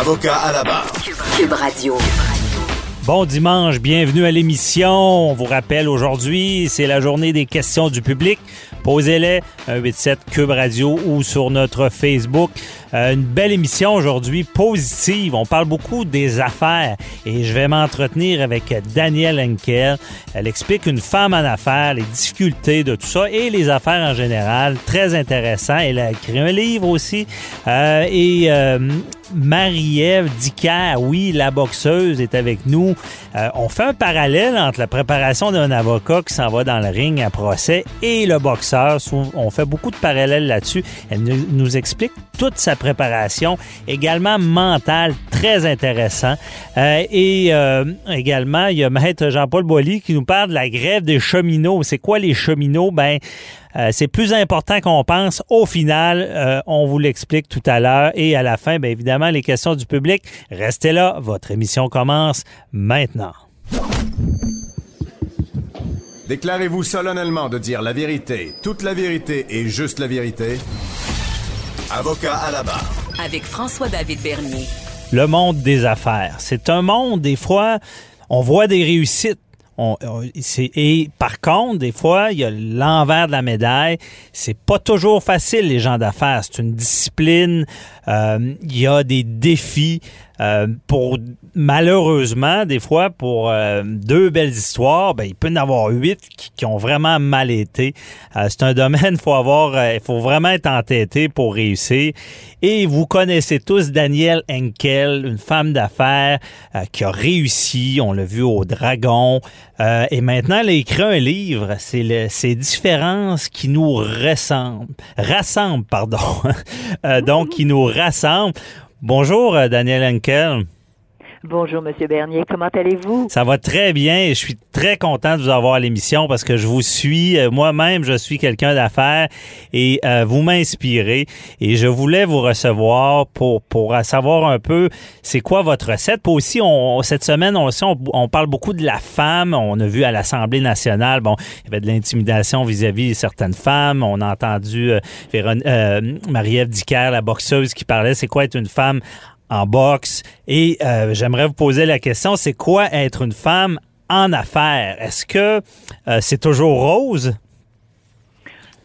Avocat à la barre. Cube Radio. Bon dimanche, bienvenue à l'émission. On vous rappelle aujourd'hui, c'est la journée des questions du public. Posez-les 187 Cube Radio ou sur notre Facebook. Euh, une belle émission aujourd'hui, positive. On parle beaucoup des affaires et je vais m'entretenir avec Danielle Henkel. Elle explique une femme en affaires, les difficultés de tout ça et les affaires en général. Très intéressant. Elle a écrit un livre aussi. Euh, et euh, Marie-Ève Dicker, oui, la boxeuse, est avec nous. Euh, on fait un parallèle entre la préparation d'un avocat qui s'en va dans le ring à procès et le boxeur. On fait beaucoup de parallèles là-dessus. Elle nous explique toute sa préparation, également mentale, très intéressant. Euh, et euh, également, il y a Maître Jean-Paul Boilly qui nous parle de la grève des cheminots. C'est quoi les cheminots? Ben, euh, c'est plus important qu'on pense. Au final, on vous l'explique tout à l'heure. Et à la fin, bien évidemment, les questions du public. Restez là, votre émission commence maintenant. Déclarez-vous solennellement de dire la vérité, toute la vérité et juste la vérité. Avocat à la barre. Avec François-David Bernier. Le monde des affaires. C'est un monde, des fois, on voit des réussites. et par contre, des fois, il y a l'envers de la médaille. C'est pas toujours facile, les gens d'affaires. C'est une discipline. Euh, il y a des défis. Euh, pour malheureusement, des fois, pour euh, deux belles histoires, ben, il peut y en avoir huit qui, ont vraiment mal été. Euh, c'est un domaine, faut avoir, il faut vraiment être entêté pour réussir. Et vous connaissez tous Danielle Henkel, une femme d'affaires qui a réussi. On l'a vu au Dragon. et maintenant, elle a écrit un livre. C'est ces différences qui nous rassemblent, rassemblent, pardon. donc, qui nous rassemblent. Bonjour, euh, Daniel Henkel. Bonjour, Monsieur Bernier. Comment allez-vous? Ça va très bien et je suis très content de vous avoir à l'émission parce que je vous suis. Euh, moi-même, je suis quelqu'un d'affaires et euh, vous m'inspirez. Et je voulais vous recevoir pour, pour savoir un peu c'est quoi votre recette. Puis aussi, cette semaine, on, on, parle beaucoup de la femme. On a vu à l'Assemblée nationale, bon, il y avait de l'intimidation vis-à-vis certaines femmes. On a entendu euh, Marie-Ève Dicker, la boxeuse, qui parlait c'est quoi être une femme en boxe. Et euh, j'aimerais vous poser la question, c'est quoi être une femme en affaires? Est-ce que euh, c'est toujours rose?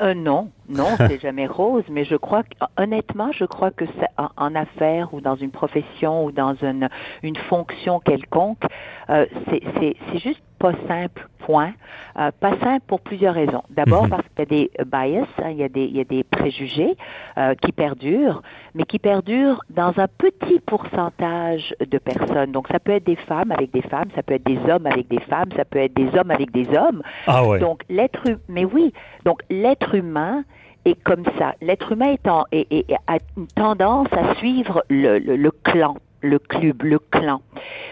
Euh, non, non, c'est jamais rose, mais je crois que, honnêtement, je crois que en, en, affaires ou dans une profession ou dans une, une fonction quelconque, euh, c'est juste pas simple, point. Euh, pas simple pour plusieurs raisons. D'abord mhm. parce qu'il y a des bias, hein, il, y a des, il y a des préjugés euh, qui perdurent, mais qui perdurent dans un petit pourcentage de personnes. Donc ça peut être des femmes avec des femmes, ça peut être des hommes avec des femmes, ça peut être des hommes avec des hommes. Ah ouais. Donc l'être, mais oui, donc l'être humain est comme ça. L'être humain est en, a une tendance à suivre le, le, le clan le club, le clan.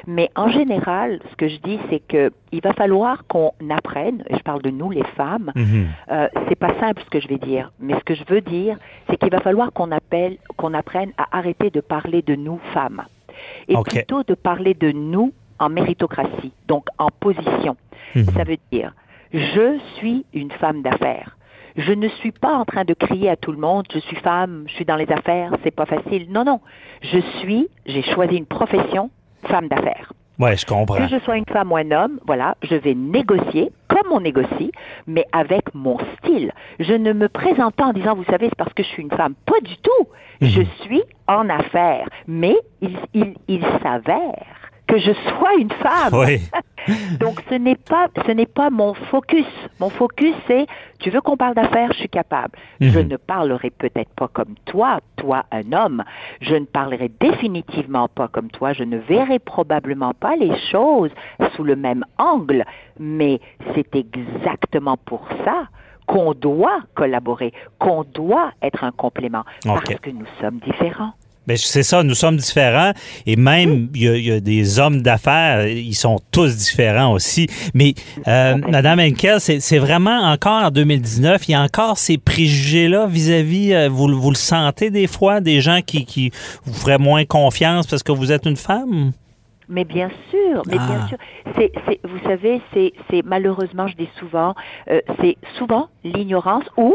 Mais en général, ce que je dis, c'est que il va falloir qu'on apprenne. Et je parle de nous, les femmes. Mhm. Euh, c'est pas simple ce que je vais dire, mais ce que je veux dire, c'est qu'il va falloir qu'on appelle, qu'on apprenne à arrêter de parler de nous femmes et plutôt de parler de nous en méritocratie, donc en position. Mhm. Ça veut dire, je suis une femme d'affaires. Je ne suis pas en train de crier à tout le monde, je suis femme, je suis dans les affaires, c'est pas facile. Non, non. Je suis, j'ai choisi une profession, femme d'affaires. Ouais, je comprends. Que je sois une femme ou un homme, voilà, je vais négocier comme on négocie, mais avec mon style. Je ne me présente pas en disant, vous savez, c'est parce que je suis une femme. Pas du tout. Mhm. Je suis en affaires, mais il, il, il s'avère que je sois une femme. Oui. Donc ce n'est pas ce n'est pas mon focus. Mon focus c'est tu veux qu'on parle d'affaires, je suis capable. Je Mhm. ne parlerai peut-être pas comme toi, toi un homme. Je ne parlerai définitivement pas comme toi. Je ne verrai probablement pas les choses sous le même angle. Mais c'est exactement pour ça qu'on doit collaborer, qu'on doit être un complément, parce que nous sommes différents. Ben, c'est ça, nous sommes différents et même il y, y a des hommes d'affaires, ils sont tous différents aussi. Mais euh, Madame Henkel, c'est vraiment encore en 2019, il y a encore ces préjugés-là vis-à-vis, euh, vous, vous le sentez des fois, des gens qui, qui vous feraient moins confiance parce que vous êtes une femme? Mais bien sûr, mais Ah. bien sûr. C'est, c'est, vous savez, c'est, c'est malheureusement, je dis souvent, euh, c'est souvent l'ignorance ou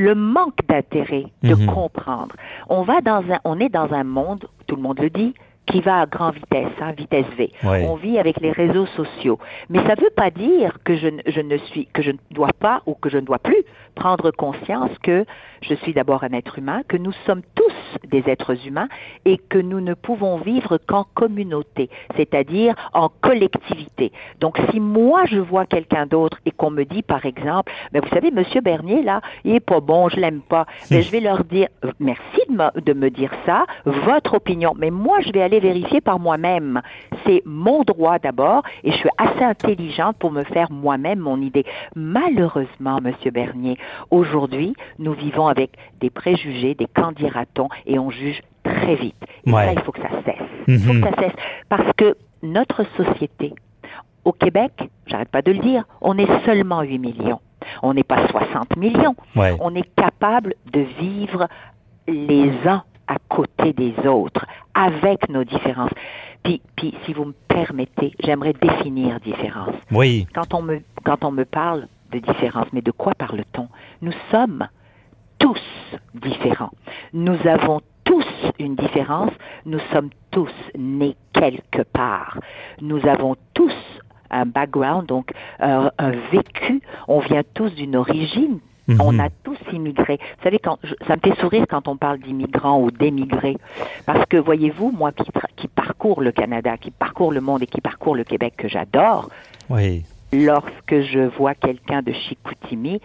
le manque d'intérêt de Mhm. comprendre. On va dans un, on est dans un monde, tout le monde le dit, qui va à grande vitesse, hein, vitesse V. On vit avec les réseaux sociaux, mais ça ne veut pas dire que je, ne- je ne suis, que je ne dois pas ou que je ne dois plus prendre conscience que je suis d'abord un être humain, que nous sommes tous des êtres humains et que nous ne pouvons vivre qu'en communauté, c'est-à-dire en collectivité. Donc si moi je vois quelqu'un d'autre et qu'on me dit par exemple, mais vous savez Monsieur Bernier là, il est pas bon, je l'aime pas, mais je vais leur dire merci de me, de me dire ça, votre opinion, mais moi je vais aller vérifier par moi-même. C'est mon droit d'abord et je suis assez intelligente pour me faire moi-même mon idée. Malheureusement, Monsieur Bernier, aujourd'hui, nous vivons avec des préjugés, des candidatons et on juge très vite. Et Ouais. ça, il faut que ça cesse. Il faut Mhm. que ça cesse parce que notre société, au Québec, j'arrête pas de le dire, on est seulement 8 millions. On n'est pas 60 millions. Ouais. On est capable de vivre les uns à côté des autres, avec nos différences. Puis, puis si vous me permettez, j'aimerais définir différence. Oui. Quand on me, quand on me parle de différence, mais de quoi parle-t-on? Nous sommes tous différents. Nous avons tous une différence. Nous sommes tous nés quelque part. Nous avons tous un background, donc euh, un vécu. On vient tous d'une origine. Mhm. On a tous immigré. Vous savez, quand je- ça me fait sourire quand on parle d'immigrants ou d'émigrés, parce que voyez-vous, moi qui, parcours le Canada, qui parcours le monde et qui parcours le Québec que j'adore, Oui. lorsque je vois quelqu'un de Chicoutimi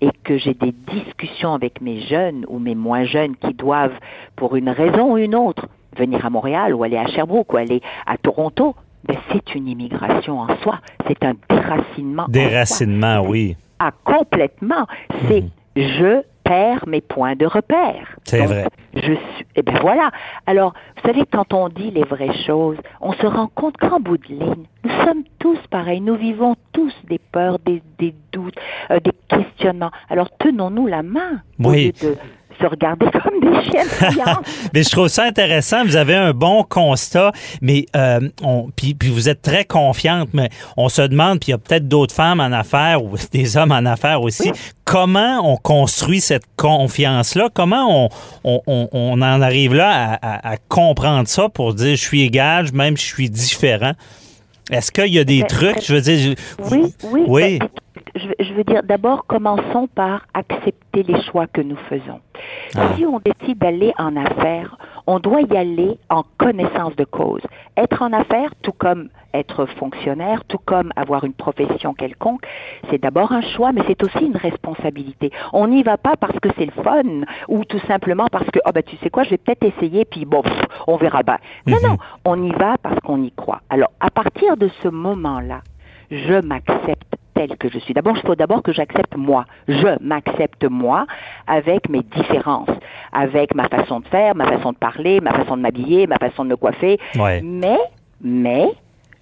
et que j'ai des discussions avec mes jeunes ou mes moins jeunes qui doivent, pour une raison ou une autre, venir à Montréal ou aller à Sherbrooke ou aller à Toronto, ben c'est une immigration en soi. C'est un déracinement. en soi. Déracinement, oui. Ah, complètement. C'est Mhm. je perds mes points de repère. C'est vrai. Je suis. Eh ben voilà. Alors, vous savez, quand on dit les vraies choses, on se rend compte qu'en bout de ligne, nous sommes tous pareils. Nous vivons tous des peurs, des, des doutes, euh, des questionnements. Alors, tenons-nous la main au Oui. lieu de se regarder comme des chiens. Mais je trouve ça intéressant. Vous avez un bon constat, mais euh, on, puis, puis vous êtes très confiante, mais on se demande, puis il y a peut-être d'autres femmes en affaires ou des hommes en affaires aussi, comment on construit cette confiance-là? Comment on, on, on, on en arrive là à, à- à comprendre ça pour dire je suis égal, même je suis différent? Est-ce qu'il y a des Ben, trucs? Je veux dire, je- Oui, oui. Oui. ben, je veux dire, d'abord, commençons par accepter les choix que nous faisons. Ah. Si on décide d'aller en affaires, on doit y aller en connaissance de cause. Être en affaires, tout comme être fonctionnaire, tout comme avoir une profession quelconque, c'est d'abord un choix, mais c'est aussi une responsabilité. On n'y va pas parce que c'est le fun ou tout simplement parce que, ah ben tu sais quoi, je vais peut-être essayer, puis bon, pff, on verra bien. Non, Mhm. non, on y va parce qu'on y croit. Alors, à partir de ce moment-là, je m'accepte tel que je suis. D'abord, il faut d'abord que j'accepte moi. Je m'accepte moi avec mes différences, avec ma façon de faire, ma façon de parler, ma façon de m'habiller, ma façon de me coiffer. Ouais. Mais, mais,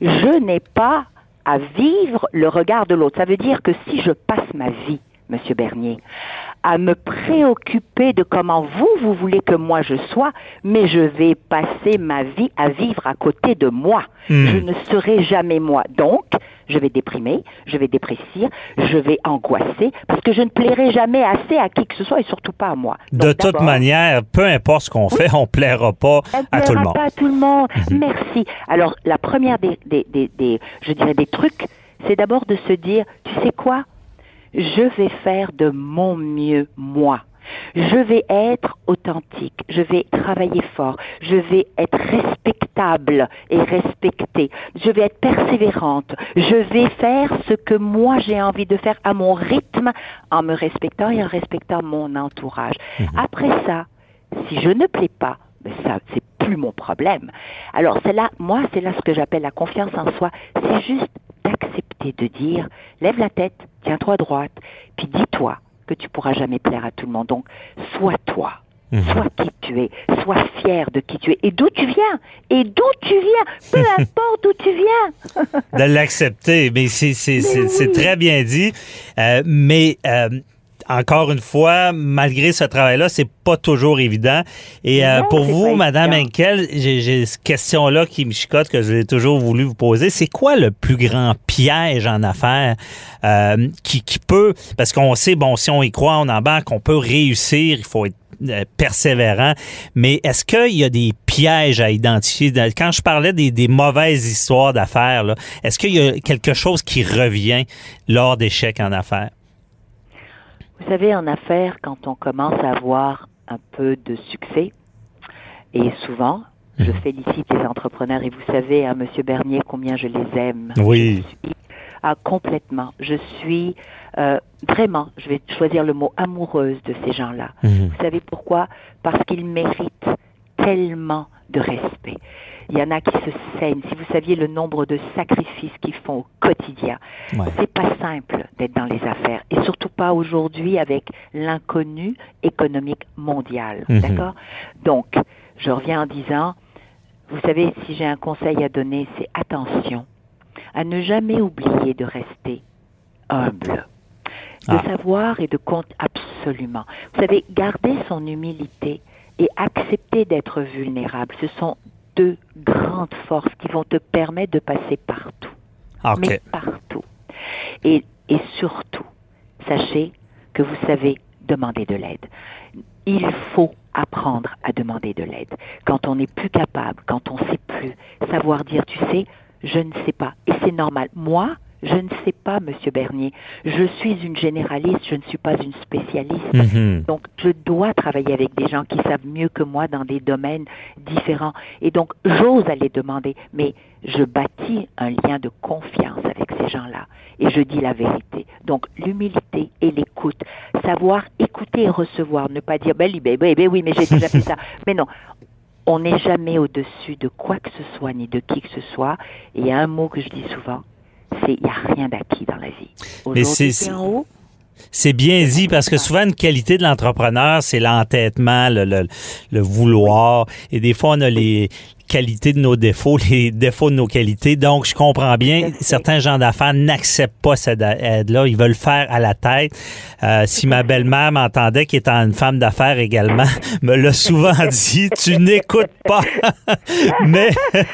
je n'ai pas à vivre le regard de l'autre. Ça veut dire que si je passe ma vie, Monsieur Bernier, à me préoccuper de comment vous, vous voulez que moi je sois, mais je vais passer ma vie à vivre à côté de moi. Hmm. Je ne serai jamais moi. Donc, je vais déprimer, je vais déprécier, je vais angoisser, parce que je ne plairai jamais assez à qui que ce soit et surtout pas à moi. de toute manière, peu importe ce qu'on fait, on plaira pas à tout le plaira monde. pas à tout le monde. Mhm. Merci. Alors, la première des, des, des, des- je dirais des trucs, c'est d'abord de se dire, tu sais quoi? Je vais faire de mon mieux, moi. Je vais être authentique, je vais travailler fort, je vais être respectable et respectée, je vais être persévérante, je vais faire ce que moi j'ai envie de faire à mon rythme en me respectant et en respectant mon entourage. Après ça, si je ne plais pas, ben ça c'est plus mon problème. Alors c'est là, moi c'est là ce que j'appelle la confiance en soi, c'est juste d'accepter de dire lève la tête, tiens-toi droite, puis dis-toi que tu pourras jamais plaire à tout le monde. Donc, sois toi. Sois qui tu es, sois fier de qui tu es et d'où tu viens, et d'où tu viens, peu importe d'où tu viens. de l'accepter, mais c'est très bien dit. Euh, mais euh, encore une fois, malgré ce travail-là, c'est pas toujours évident. Et euh, pour vous, Madame. Henkel, j'ai cette question-là qui me chicote, que j'ai toujours voulu vous poser. C'est quoi le plus grand piège en affaires euh, qui, qui peut, parce qu'on sait, bon, si on y croit, on embarque, on peut réussir, il faut être euh, persévérant, mais est-ce qu'il y a des pièges à identifier? Quand je parlais des, des mauvaises histoires d'affaires, est-ce qu'il y a quelque chose qui revient lors d'échecs en affaires? Vous savez, en affaires, quand on commence à avoir un peu de succès, et souvent, je félicite les entrepreneurs, et vous savez, hein, Monsieur Bernier, combien je les aime. Oui. Je suis, ah, complètement. Je suis euh, vraiment, je vais choisir le mot, amoureuse de ces gens-là. Mhm. Vous savez pourquoi? Parce qu'ils méritent tellement de respect. Il y en a qui se saignent. Si vous saviez le nombre de sacrifices qu'ils font au quotidien, Ouais. c'est pas simple d'être dans les affaires et surtout pas aujourd'hui avec l'inconnu économique mondial. Mhm. D'accord? Donc, je reviens en disant, vous savez, si j'ai un conseil à donner, c'est attention à ne jamais oublier de rester humble, de Ah. savoir et de compte absolument. Vous savez, garder son humilité et accepter d'être vulnérable, ce sont deux grandes forces qui vont te permettre de passer partout OK. mais partout. Et, et surtout, sachez que vous savez demander de l'aide. Il faut apprendre à demander de l'aide. Quand on n'est plus capable, quand on ne sait plus, savoir dire, tu sais, je ne sais pas. Et c'est normal. Moi, je ne sais pas, Monsieur Bernier. Je suis une généraliste, je ne suis pas une spécialiste. Mhm. Donc, je dois travailler avec des gens qui savent mieux que moi dans des domaines différents. Et donc, j'ose aller demander, mais je bâtis un lien de confiance avec ces gens-là. Et je dis la vérité. Donc, l'humilité et l'écoute. Savoir écouter et recevoir. Ne pas dire, ben, ben, ben, ben oui, mais j'ai déjà fait ça. Mais non. On n'est jamais au-dessus de quoi que ce soit, ni de qui que ce soit. Et il y a un mot que je dis souvent, il n'y a rien d'acquis dans la vie. Mais c'est- C'est bien dit parce que souvent une qualité de l'entrepreneur, c'est l'entêtement, le, le, le vouloir. Et des fois, on a les qualités de nos défauts, les défauts de nos qualités. Donc, je comprends bien, certains gens d'affaires n'acceptent pas cette aide-là. Ils veulent faire à la tête. Euh, si ma belle-mère m'entendait, qui est une femme d'affaires également, me l'a souvent dit, tu n'écoutes pas. Mais,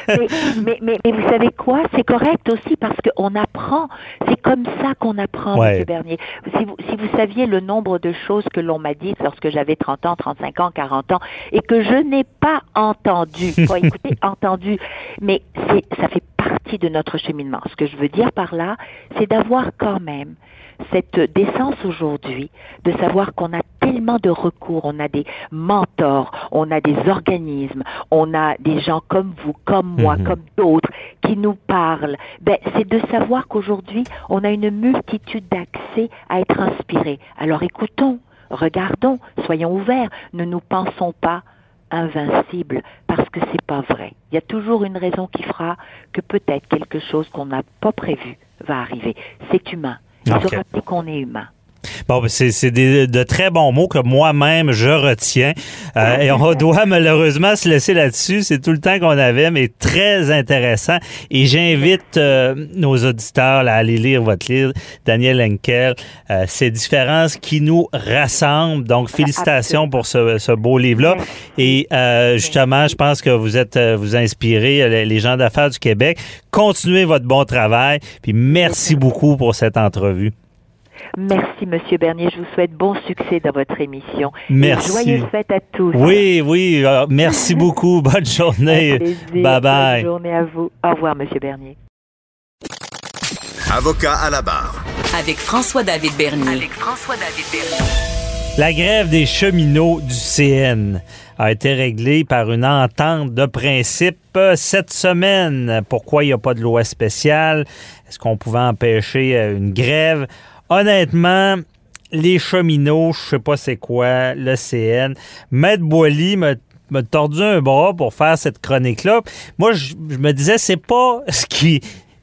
mais, mais, mais, mais vous savez quoi? C'est correct aussi parce qu'on apprend. C'est comme ça qu'on apprend, Ouais. Monsieur Bernier. Si vous, si vous saviez le nombre de choses que l'on m'a dites lorsque j'avais 30 ans, 35 ans, 40 ans, et que je n'ai pas entendu, pas écouté, entendu, mais ça fait partie de notre cheminement. Ce que je veux dire par là, c'est d'avoir quand même cette décence aujourd'hui de savoir qu'on a tellement de recours, on a des mentors, on a des organismes, on a des gens comme vous, comme moi, Mhm. comme d'autres qui nous parlent. Ben, c'est de savoir qu'aujourd'hui, on a une multitude d'accès à être inspiré. Alors écoutons, regardons, soyons ouverts, ne nous pensons pas invincibles parce que c'est pas vrai. Il y a toujours une raison qui fera que peut-être quelque chose qu'on n'a pas prévu va arriver. C'est humain. Il Ok. faut rappeler qu'on est humain. Bon, ben, c'est c'est des- de très bons mots que moi-même je retiens. Euh, et on doit malheureusement se laisser là-dessus. C'est tout le temps qu'on avait, mais très intéressant. Et j'invite euh, nos auditeurs là, à aller lire votre livre, Daniel Henkel, euh, ces différences qui nous rassemblent. Donc, félicitations pour ce, ce beau livre-là. Et euh, justement, je pense que vous êtes euh, vous inspirez euh, les gens d'affaires du Québec. Continuez votre bon travail. Puis merci beaucoup pour cette entrevue. Merci, Monsieur Bernier. Je vous souhaite bon succès dans votre émission. Et Merci. joyeuses fêtes à tous. Oui, oui. euh, merci beaucoup. Bonne journée. Bye bye. Bonne journée à vous. Au revoir, Monsieur Bernier. Avocat à la barre. Avec François-David Bernier. Avec François-David Bernier. La grève des cheminots du CN a été réglée par une entente de principe cette semaine. Pourquoi il n'y a pas de loi spéciale? Est-ce qu'on pouvait empêcher euh, une grève? Honnêtement, les cheminots, je sais pas c'est quoi, le CN. Maître Boily m'a tordu un bras pour faire cette chronique-là. Moi, je, je me disais, c'est pas ce qui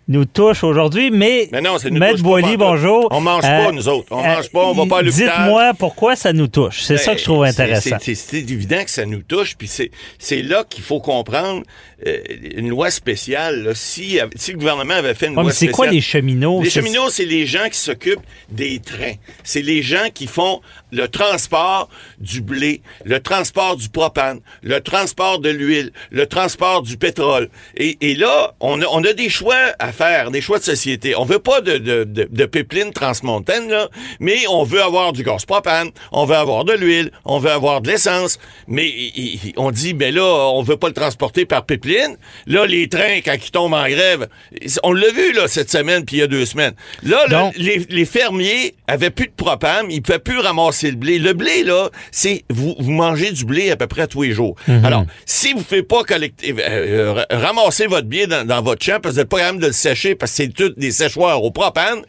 nous touche aujourd'hui, mais, non, Maître Boily, bonjour. On mange pas, nous autres. On mange pas, on va pas à l'hôpital. Dites-moi pourquoi ça nous touche. C'est ça que je trouve Ben, intéressant. C'est c'est évident que ça nous touche, puis c'est c'est là qu'il faut comprendre euh, une loi spéciale. là. si, si le gouvernement avait fait une Ouais, loi mais c'est spéciale... quoi les cheminots? Les C'est- cheminots, c'est les gens qui s'occupent des trains. C'est les gens qui font le transport du blé, le transport du propane, le transport de l'huile, le transport du pétrole. Et, et là, on a, on a des choix à faire, des choix de société. On veut pas de, de, de, de pipeline transmontaine, là, mais on veut avoir du gaz propane, on veut avoir de l'huile, on veut avoir de l'essence. Mais on dit, ben là, on veut pas le transporter par pipeline. Là, les trains, quand ils tombent en grève, on l'a vu là cette semaine puis il y a deux semaines. Là, les, les fermiers avaient plus de propane, ils pouvaient plus ramasser le blé. Le blé, là, c'est vous, vous mangez du blé à peu près tous les jours. Alors, si vous ne faites pas collecter, euh, euh, ramasser votre blé dans, dans votre champ parce que vous n'êtes pas capable de le sécher parce que c'est tout des séchoirs au propane,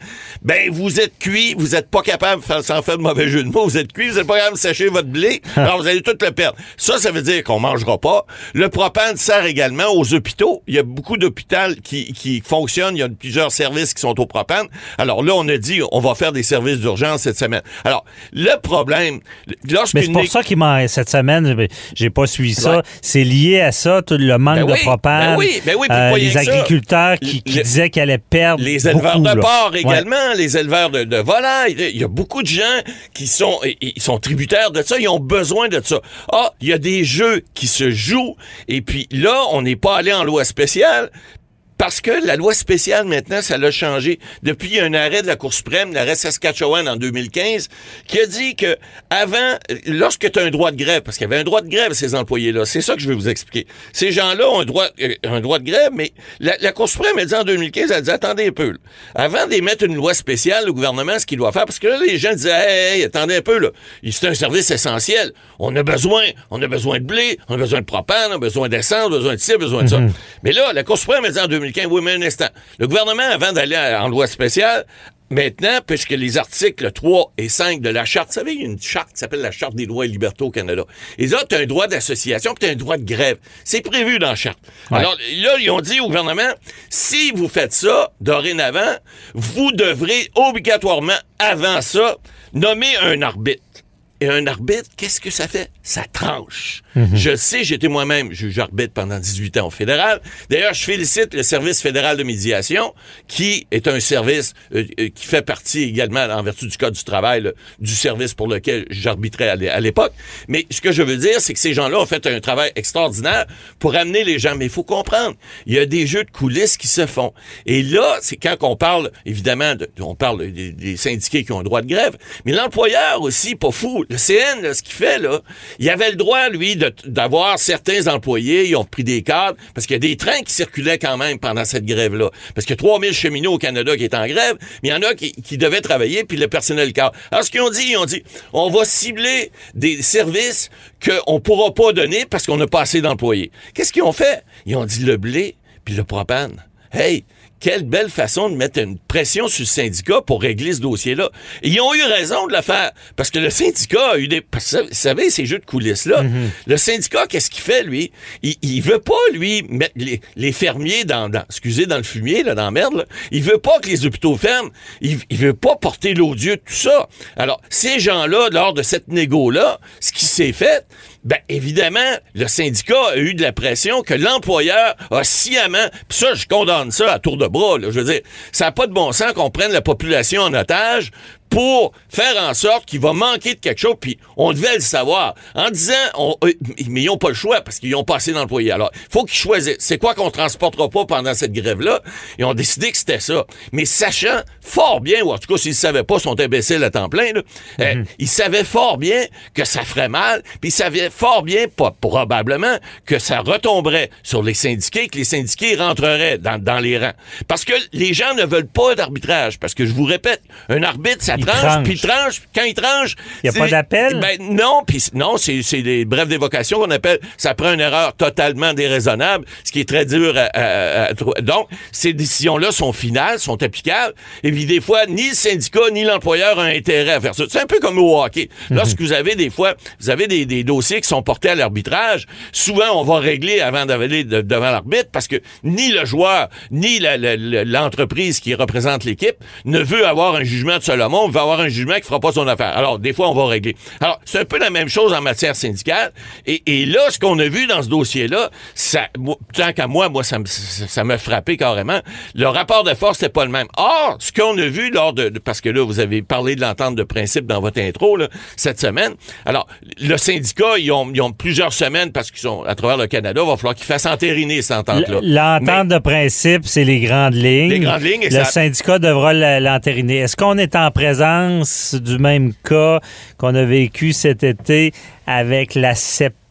ben vous êtes cuit, vous n'êtes pas capable, de faire- sans faire de mauvais jeu de mots, vous êtes cuit, vous n'êtes pas capable de sécher votre blé, alors vous allez tout le perdre. Ça, ça veut dire qu'on mangera pas. Le propane sert également aux hôpitaux. Il y a beaucoup d'hôpitaux qui, qui fonctionnent. Il y a plusieurs services qui sont au propane. Alors là, on a dit, on va faire des services d'urgence cette semaine. Alors, le problème. Mais c'est pour ça qu'il m'en cette semaine, j'ai- pas suivi ça. Ouais. C'est lié à ça, tout le manque Ben de oui, propane. ben oui, ben oui, euh, les agriculteurs qui, qui Le- disaient qu'ils allaient perdre Les éleveurs beaucoup, de porc Ouais. également, les éleveurs de, de volailles. Il y a beaucoup de gens qui sont, ils sont tributaires de ça, ils ont besoin de ça. Ah, il y a des jeux qui se jouent, et puis là, on n'est pas allé en loi spéciale. Parce que la loi spéciale, maintenant, ça l'a changé. Depuis, un arrêt de la Cour suprême, l'arrêt Saskatchewan en 2015, qui a dit que avant, lorsque tu as un droit de grève, parce qu'il y avait un droit de grève, ces employés-là, c'est ça que je vais vous expliquer. Ces gens-là ont un droit, euh, un droit de grève, mais la, la Cour suprême a dit en 2015, elle a dit, attendez un peu, là. Avant d'émettre une loi spéciale, le gouvernement, ce qu'il doit faire, parce que là, les gens disaient, hey, hey, attendez un peu, là. C'est un service essentiel. On a besoin, on a besoin de blé, on a besoin de propane, on a besoin d'essence, on a besoin de ci, besoin de ça. Mais là, la Cour suprême a dit en 2015, oui, mais un instant. Le gouvernement, avant d'aller en loi spéciale, Maintenant, puisque les articles 3 et 5 de la charte, vous savez, il y a une charte qui s'appelle la Charte des droits et libertés au Canada. Et là, tu as un droit d'association, puis tu as un droit de grève. C'est prévu dans la charte. Alors là, ils ont dit au gouvernement, si vous faites ça, dorénavant, vous devrez obligatoirement, avant ça, nommer un arbitre. Et un arbitre, qu'est-ce que ça fait? Ça tranche. Je le sais, j'étais moi-même juge arbitre pendant 18 ans au fédéral. D'ailleurs, je félicite le service fédéral de médiation, qui est un service euh, euh, qui fait partie également, en vertu du Code du travail, là, du service pour lequel j'arbitrais à l'é- à l'époque. Mais ce que je veux dire, c'est que ces gens-là ont fait un travail extraordinaire pour amener les gens. Mais il faut comprendre, il y a des jeux de coulisses qui se font. Et là, c'est quand on parle, évidemment, de- on parle des, des syndiqués qui ont un droit de grève, mais l'employeur aussi, pas fou. Le CN, là, ce qu'il fait, là, il avait le droit, lui, d'avoir certains employés, ils ont pris des cadres, parce qu'il y a des trains qui circulaient quand même pendant cette grève-là. Parce qu'il y a 3000 cheminots au Canada qui est en grève, mais il y en a qui, devaient travailler, puis le personnel cadre. Alors, ce qu'ils ont dit, ils ont dit, on va cibler des services qu'on pourra pas donner parce qu'on n'a pas assez d'employés. Qu'est-ce qu'ils ont fait? Ils ont dit le blé, puis le propane. Hey, quelle belle façon de mettre une pression sur le syndicat pour régler ce dossier-là. Ils ont eu raison de le faire. Parce que le syndicat a eu des... Vous savez, ces jeux de coulisses-là, le syndicat, qu'est-ce qu'il fait, lui? Il, il veut pas, lui, mettre les, les fermiers dans, dans- excusez, dans le fumier, là, dans la merde. Là. Il veut pas que les hôpitaux ferment. Il, il veut pas porter l'odieux de tout ça. Alors, ces gens-là, lors de cette négo-là, ce qui s'est fait, ben évidemment, le syndicat a eu de la pression que l'employeur a sciemment. Puis ça, je condamne ça à tour de bras. Là. Je veux dire, ça n'a pas de bon sens qu'on prenne la population en otage pour faire en sorte qu'il va manquer de quelque chose, puis on devait le savoir. En disant, on- euh, mais ils n'ont pas le choix parce qu'ils n'ont pas assez d'employés. Alors, il faut qu'ils choisissent. C'est quoi qu'on transportera pas pendant cette grève-là? Ils ont décidé que c'était ça. Mais sachant fort bien, ou en tout cas, s'ils ne savaient pas, ils sont imbéciles à temps plein, là, euh, ils savaient fort bien que ça ferait mal, puis ils savaient fort bien, pas probablement, que ça retomberait sur les syndiqués, que les syndiqués rentreraient dans, dans les rangs. Parce que les gens ne veulent pas d'arbitrage. Parce que je vous répète, un arbitre, ça tranche, tranche. puis il tranche. Quand il tranche... Y a c'est- pas d'appel? Ben non, puis non, c'est des brefs d'évocation qu'on appelle... Ça prend une erreur totalement déraisonnable, ce qui est très dur à... à- à trou- donc, ces décisions-là sont finales, sont applicables, et puis des fois, ni le syndicat, ni l'employeur ont intérêt à faire ça. C'est un peu comme au hockey. Mhm. Lorsque vous avez des fois, vous avez des, des dossiers qui sont portés à l'arbitrage, souvent on va régler avant d'aller de- devant l'arbitre parce que ni le joueur, ni l'entreprise qui représente l'équipe ne veut avoir un jugement de Solomon, veut avoir un jugement qui fera pas son affaire. Alors, des fois, on va régler. Alors, c'est un peu la même chose en matière syndicale. Et, et là, ce qu'on a vu dans ce dossier-là, ça, moi, tant qu'à moi, moi, ça me, ça m'a frappé carrément. Le rapport de force, c'était pas le même. Or, ce qu'on a vu lors de, de- parce que là, vous avez parlé de l'entente de principe dans votre intro, là, cette semaine. Alors, le syndicat, ils ont, ils ont plusieurs semaines parce qu'ils sont à travers le Canada, il va falloir qu'ils fassent entériner cette entente-là. L'entente de principe, c'est les grandes lignes. Les grandes lignes, et Le ça- syndicat devra l'entériner. Est-ce qu'on est en présence du même cas qu'on a vécu cet été avec la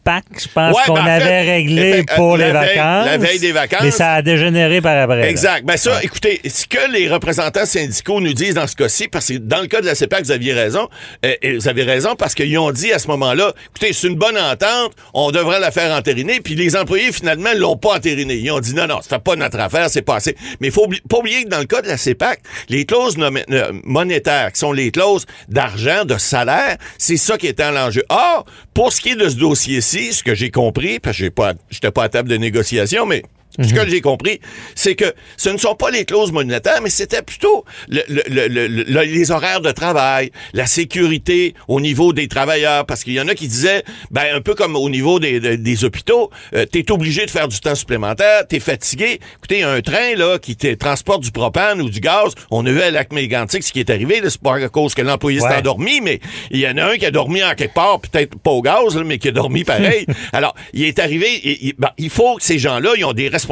Je pense Ouais, qu'on ben, en avait fait, réglé effect- pour les veille- vacances. la veille des vacances. Mais ça a dégénéré par après. Exact. Ben ça, écoutez, ce que les représentants syndicaux nous disent dans ce cas-ci, parce que dans le cas de la CEPAC, vous aviez raison, euh, et vous avez raison parce qu'ils ont dit à ce moment-là, écoutez, c'est une bonne entente, on devrait la faire entériner, puis les employés finalement l'ont pas entérinée. Ils ont dit non, non, ça fait pas notre affaire, c'est pas assez. Mais il faut pas oublier que dans le cas de la CEPAC, les clauses euh, monétaires, qui sont les clauses d'argent, de salaire, c'est ça qui était en l'enjeu. Or, pour ce qui est de ce dossier-ci, ce que j'ai compris, parce que j'ai pas, j'étais pas à table de négociation, mais ce que j'ai compris, c'est que ce ne sont pas les clauses monétaires, mais c'était plutôt le- le- le- le- le- les horaires de travail, la sécurité au niveau des travailleurs, parce qu'il y en a qui disaient, ben un peu comme au niveau des, des- des hôpitaux, euh, t'es obligé de faire du temps supplémentaire, t'es fatigué. Écoutez, un train là qui te transporte du propane ou du gaz, on a vu à lac mégantic ce qui est arrivé, là, c'est pas à cause que l'employé s'est Ouais. endormi, mais il y en a un qui a dormi en quelque part, peut-être pas au gaz, là, mais qui a dormi pareil. Alors, il est arrivé, il, il- ben, il faut que ces gens-là, ils ont des responsabilités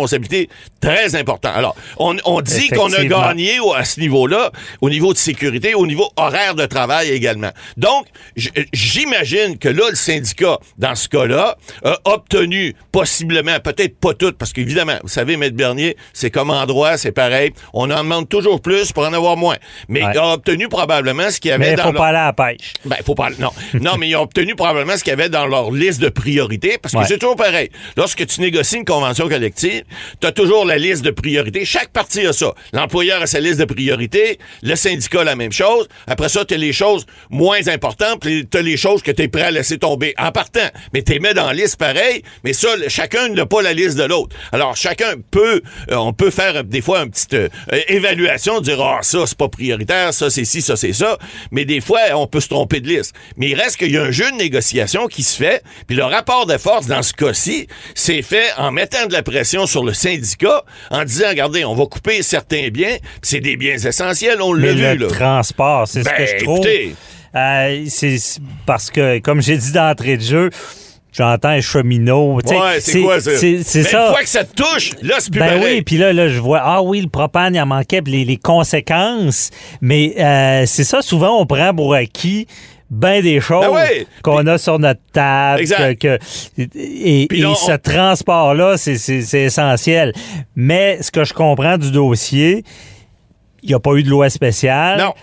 très importantes. Alors, on, on dit qu'on a gagné au- à ce niveau-là, au niveau de sécurité, au niveau horaire de travail également. Donc, j'imagine que là, le syndicat, dans ce cas-là, a obtenu possiblement, peut-être pas tout, parce qu'évidemment, vous savez, Maître Bernier, c'est comme en droit, c'est pareil. On en demande toujours plus pour en avoir moins. Mais Ouais. il a obtenu probablement ce qu'il y avait Mais il dans faut leur- pas aller à la pêche. ben, faut pas. Non. non, mais ils ont obtenu probablement ce qu'il y avait dans leur liste de priorités, parce que Ouais. c'est toujours pareil. Lorsque tu négocies une convention collective, tu as toujours la liste de priorités. Chaque parti a ça. L'employeur a sa liste de priorités, le syndicat la même chose. Après ça, tu as les choses moins importantes, puis tu les choses que tu es prêt à laisser tomber en partant. Mais tu les mets dans la liste pareil, mais ça, chacun n'a pas la liste de l'autre. Alors, chacun peut, euh, on peut faire des fois une petite euh, évaluation, dire, ah, ça, c'est pas prioritaire, ça, c'est ci, ça, c'est ça. Mais des fois, on peut se tromper de liste. Mais il reste qu'il y a un jeu de négociation qui se fait, puis le rapport de force, dans ce cas-ci, c'est fait en mettant de la pression sur le syndicat, en disant, regardez, on va couper certains biens, puis c'est des biens essentiels, on l'a vu, le là. transport, c'est ce Ben, que je trouve. écoutez. Euh, c'est parce que, comme j'ai dit d'entrée de jeu, j'entends un cheminot. Ouais, c'est quoi ça? C'est c'est Mais ça. Une fois que ça te touche, là, c'est plus Ben pareil. oui, puis là, là, je vois, ah oui, le propane, il en manquait, puis les, les conséquences. Mais euh, c'est ça, souvent, on prend pour acquis ben des choses Ben ouais. qu'on a sur notre table. Exact. que- et on- ce transport-là, c'est essentiel. Mais ce que je comprends du dossier, il n'y a pas eu de loi spéciale. Non.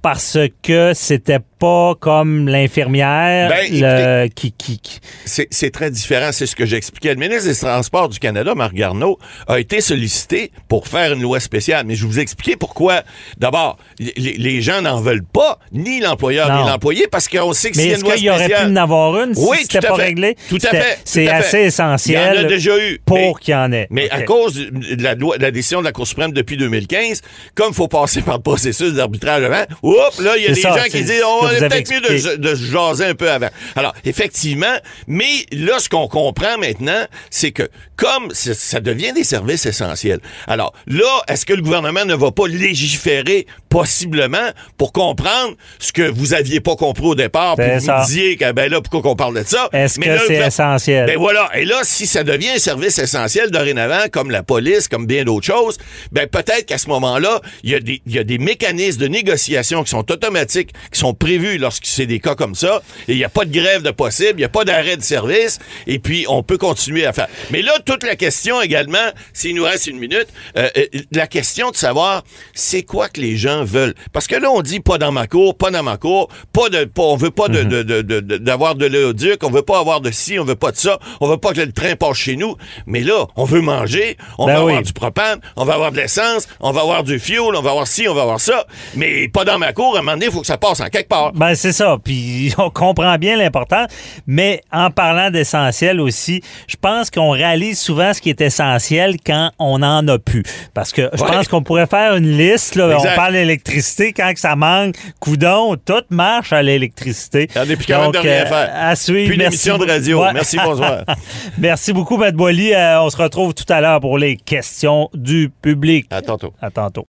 Parce que c'était pas comme l'infirmière Ben, le- qui, qui, qui- C'est très différent, c'est ce que j'expliquais. Le ministre des Transports du Canada, Marc Garneau, a été sollicité pour faire une loi spéciale. Mais je vous expliquer pourquoi. D'abord, les, les gens n'en veulent pas, ni l'employeur ni l'employé, parce qu'on sait que Mais s'il y a est-ce une loi qu'il y aurait pu spéciale... en avoir une si Oui, c'était tout à pas fait. réglé? Tout à fait. C'est assez essentiel Il y en a déjà eu. pour Mais- qu'il y en ait. Mais à cause de la, loi- de la décision de la Cour suprême depuis 2015, comme il faut passer par le processus d'arbitrage avant, oups, là, il y a des ça, gens qui disent, ce on peut-être mieux de, se jaser un peu avant. Alors, effectivement, mais là, ce qu'on comprend maintenant, c'est que comme ça devient des services essentiels, alors là, est-ce que le gouvernement ne va pas légiférer possiblement pour comprendre ce que vous aviez pas compris au départ, puis vous ça. disiez que, ben là, pourquoi qu'on parle de ça? Est-ce Mais que c'est essentiel? Ben voilà. Et là, si ça devient un service essentiel dorénavant, comme la police, comme bien d'autres choses, ben peut-être qu'à ce moment-là, y, il y a des mécanismes de négociation qui sont automatiques, qui sont prévus prévu lorsque c'est des cas comme ça. Et il n'y a pas de grève de possible, il n'y a pas d'arrêt de service, et puis on peut continuer à faire. Mais là, toute la question également, s'il nous reste une minute, euh, euh, la question de savoir c'est quoi que les gens veulent? Parce que là, on dit pas dans ma cour, pas dans ma cour, pas de, pas, on veut pas de, de, de, de- de- d'avoir de l'éoduc, on veut pas avoir de ci, on veut pas de ça, on veut pas que le train passe chez nous. Mais là, on veut manger, on Ben va oui. avoir du propane, on va avoir de l'essence, on va avoir du fuel, on va avoir ci, on va avoir ça. Mais pas dans ma cour, à un moment donné, il faut que ça passe en quelque part. Ben, c'est ça. Puis on comprend bien l'important. Mais en parlant d'essentiel aussi, je pense qu'on réalise souvent ce qui est essentiel quand on n'en a plus. Parce que je Ouais. pense qu'on pourrait faire une liste. Là, on parle d'électricité. Quand que ça manque, coudon, tout marche à l'électricité. On est plus capable de Donc, rien euh, faire. À suivre. Plus Merci d'émission de radio. Ouais. Merci, bonsoir. Merci beaucoup, Matt Boily. Euh, on se retrouve tout à l'heure pour les questions du public. À tantôt. À tantôt.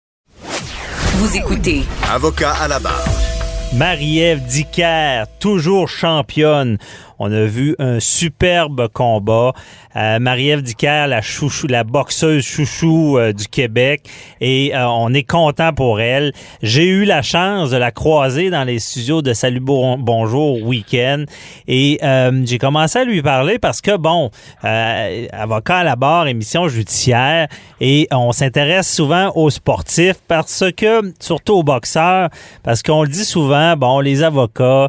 Vous écoutez Avocat à la barre. Marie-Ève Dicker, toujours championne. On a vu un superbe combat. Euh, Marie-Ève Dicker, la boxeuse chouchou euh, du Québec, et euh, on est content pour elle. J'ai eu la chance de la croiser dans les studios de Salut Bon- Bonjour Week-end, et euh, j'ai commencé à lui parler parce que bon, euh, avocat à la barre, émission judiciaire, et on s'intéresse souvent aux sportifs parce que, surtout aux boxeurs, parce qu'on le dit souvent, bon, les avocats,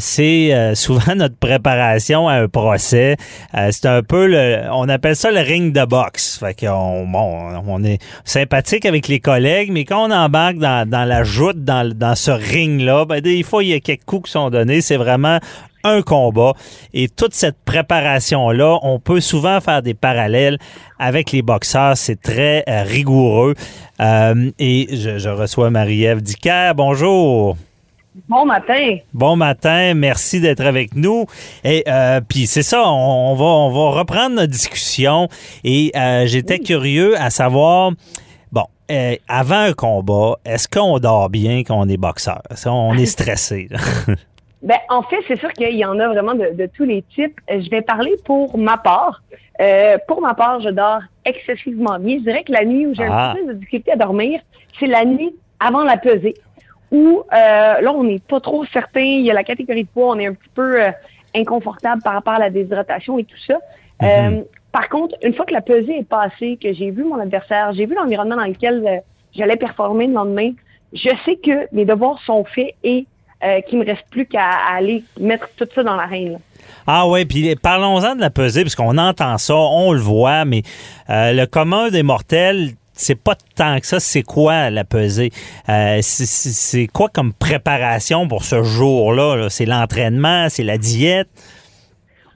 c'est souvent notre préparation à un procès. Euh, c'est un peu le, on appelle ça le ring de boxe. Fait qu'on, on est sympathique avec les collègues, mais quand on embarque dans, la joute, dans, ce ring-là, ben, des fois, il y a quelques coups qui sont donnés. C'est vraiment un combat. Et toute cette préparation-là, on peut souvent faire des parallèles avec les boxeurs. C'est très euh, rigoureux. Euh, et je, je reçois Marie-Ève Dicker. Bonjour. Bon matin. Bon matin, merci d'être avec nous. Et euh, puis c'est ça, on, on va on va reprendre notre discussion. Et euh, j'étais curieux à savoir, bon, euh, avant un combat, est-ce qu'on dort bien quand on est boxeur? Est-ce qu'on est stressé? Ben, en fait, c'est sûr qu'il y en a vraiment de, de tous les types. Je vais parler pour ma part. Pour ma part, je dors excessivement bien. Je dirais que la nuit où j'ai Ah. un peu de difficulté à dormir, c'est la nuit avant la pesée, où euh, là, on n'est pas trop certain. Il y a la catégorie de poids, on est un petit peu euh, inconfortable par rapport à la déshydratation et tout ça. Euh, par contre, une fois que la pesée est passée, que j'ai vu mon adversaire, j'ai vu l'environnement dans lequel j'allais performer le lendemain, je sais que mes devoirs sont faits et qu'il me reste plus qu'à aller mettre tout ça dans l'arène. Ah ouais, puis parlons-en de la pesée, parce qu'on entend ça, on le voit, mais le commun des mortels, c'est pas tant que ça. C'est quoi la pesée? Euh, c'est- quoi comme préparation pour ce jour-là? là? C'est l'entraînement, c'est la diète?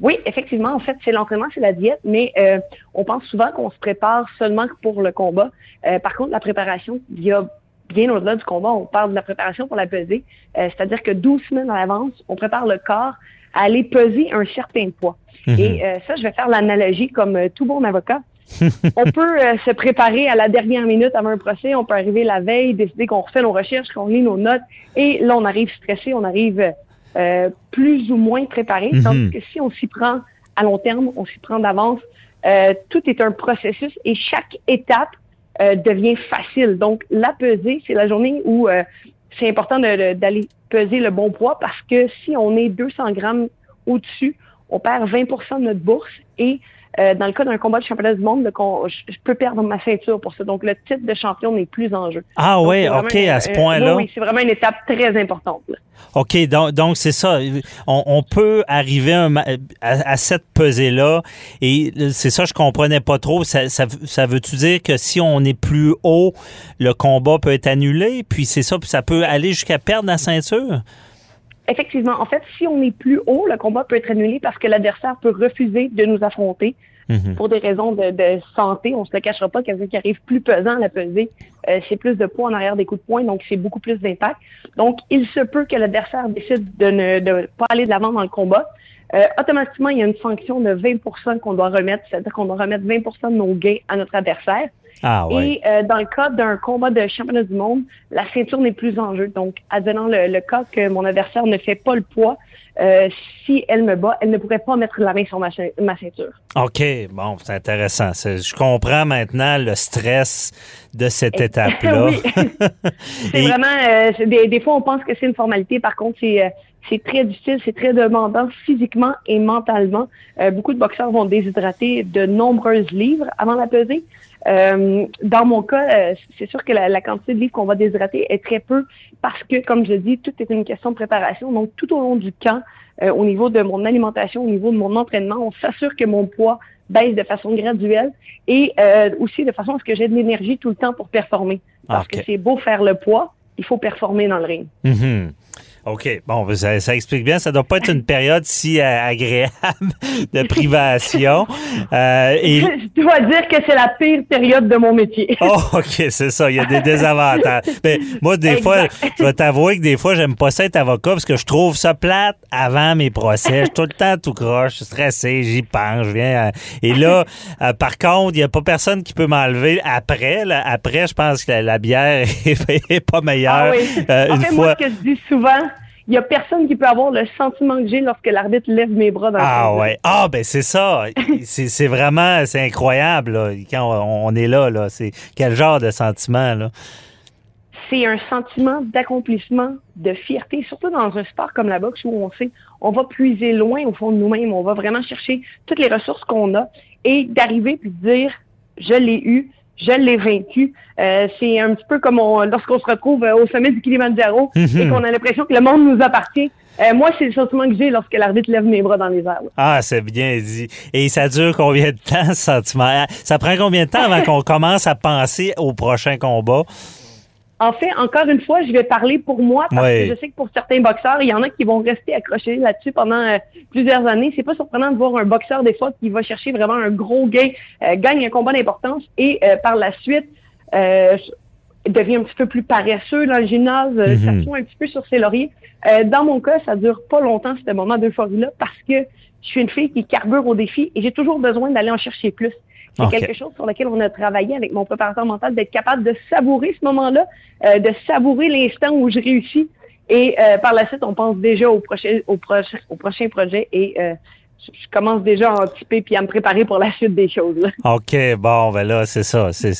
Oui, effectivement, en fait, c'est l'entraînement, c'est la diète, mais euh, on pense souvent qu'on se prépare seulement pour le combat. Euh, par contre, la préparation, il y a bien au-delà du combat, on parle de la préparation pour la pesée, c'est-à-dire que 12 semaines à l'avance, on prépare le corps à aller peser un certain poids. Mhm. Et ça, je vais faire l'analogie comme tout bon avocat. On peut euh, se préparer à la dernière minute avant un procès, on peut arriver la veille, décider qu'on refait nos recherches, qu'on lit nos notes, et là, on arrive stressé, on arrive euh, plus ou moins préparé. Mhm. Tandis que si on s'y prend à long terme, on s'y prend d'avance, euh, tout est un processus et chaque étape devient facile. Donc, la pesée, c'est la journée où c'est important d'aller peser le bon poids parce que si on est 200 grammes au-dessus, on perd 20% de notre bourse et euh, dans le cas d'un combat de championnat du monde, je, je peux perdre ma ceinture pour ça. Donc, le titre de champion n'est plus en jeu. Ah Donc, vraiment OK, un- à ce point-là. Oui, oui, c'est vraiment une étape très importante. là. OK, donc donc c'est ça. On, on peut arriver un à, à cette pesée-là. Et c'est ça, je comprenais pas trop. Ça, ça, ça veut-tu dire que si on est plus haut, le combat peut être annulé? Puis c'est ça, puis ça peut aller jusqu'à perdre la ceinture? Effectivement, en fait, si on est plus haut, le combat peut être annulé parce que l'adversaire peut refuser de nous affronter Mhm. pour des raisons de, de santé. On se le cachera pas, quelqu'un qui arrive plus pesant à la pesée, euh, c'est plus de poids en arrière des coups de poing, donc c'est beaucoup plus d'impact. Donc, il se peut que l'adversaire décide de ne de pas aller de l'avant dans le combat. euh, automatiquement, il y a une sanction de 20% qu'on doit remettre, c'est-à-dire qu'on doit remettre 20% de nos gains à notre adversaire. Ah, ouais. Et euh, dans le cas d'un combat de championnat du monde, la ceinture n'est plus en jeu. Donc, advenant le, le cas que mon adversaire ne fait pas le poids, euh, si elle me bat, elle ne pourrait pas mettre la main sur ma, ceinture. OK, bon, c'est intéressant. Je comprends maintenant le stress de cette étape-là. C'est Et- vraiment, euh, des fois, on pense que c'est une formalité. Par contre, c'est euh, c'est très difficile, c'est très demandant physiquement et mentalement. Euh, beaucoup de boxeurs vont déshydrater de nombreuses livres avant la pesée. Euh, dans mon cas, euh, c'est sûr que la, la quantité de livres qu'on va déshydrater est très peu parce que, comme je dis, tout est une question de préparation. Donc, tout au long du camp, euh, au niveau de mon alimentation, au niveau de mon entraînement, on s'assure que mon poids baisse de façon graduelle et euh, aussi de façon à ce que j'ai de l'énergie tout le temps pour performer. Parce que c'est beau faire le poids, il faut performer dans le ring. Mhm. OK. Bon, ça, ça explique bien. Ça doit pas être une période si euh, agréable de privation. Euh, et... Je dois dire que c'est la pire période de mon métier. Oh, OK, c'est ça. Il y a des désavantages. Mais moi, des Exact. fois, je vais t'avouer que des fois, j'aime pas ça être avocat parce que je trouve ça plate avant mes procès. Je suis tout le temps tout croche, je suis stressé, j'y pense, je viens. à- Et là, euh, par contre, il y a pas personne qui peut m'enlever après. là. Après, je pense que la, la bière est, pas meilleure. Ah oui. Euh, en une fait, fois. moi, ce que je dis souvent, il y a personne qui peut avoir le sentiment que j'ai lorsque l'arbitre lève mes bras dans le Ah ouais. Ah ben c'est ça. c'est c'est vraiment c'est incroyable là. quand on, on est là là. C'est quel genre de sentiment là? c'est un sentiment d'accomplissement, de fierté, surtout dans un sport comme la boxe où on sait, on va puiser loin au fond de nous-mêmes, on va vraiment chercher toutes les ressources qu'on a et d'arriver puis de dire, je l'ai eu, je l'ai vaincu. Euh, c'est un petit peu comme on- lorsqu'on se retrouve euh, au sommet du Kilimanjaro Mhm. et qu'on a l'impression que le monde nous appartient. Euh, moi, c'est le sentiment que j'ai lorsque l'arbitre lève mes bras dans les airs. Ah c'est bien dit. Et ça dure combien de temps ce sentiment? Ça prend combien de temps avant qu'on commence à penser au prochain combat? En fait, encore une fois, je vais parler pour moi parce que je sais que pour certains boxeurs, il y en a qui vont rester accrochés là-dessus pendant euh, plusieurs années. C'est pas surprenant de voir un boxeur des fois qui va chercher vraiment un gros gain, euh, gagne un combat d'importance et euh, par la suite euh, devient un petit peu plus paresseux dans le gymnase, Mhm. s'assoit un petit peu sur ses lauriers. Euh, dans mon cas, ça dure pas longtemps ce moment d'euphorie-là parce que je suis une fille qui carbure au défi et j'ai toujours besoin d'aller en chercher plus. C'est Ok. quelque chose sur lequel on a travaillé avec mon préparateur mental, d'être capable de savourer ce moment-là, euh, de savourer l'instant où je réussis. Et euh, par la suite, on pense déjà au prochain, au prochain, au prochain projet et euh, je commence déjà à anticiper puis à me préparer pour la suite des choses. là. OK, bon, ben là, c'est ça. C'est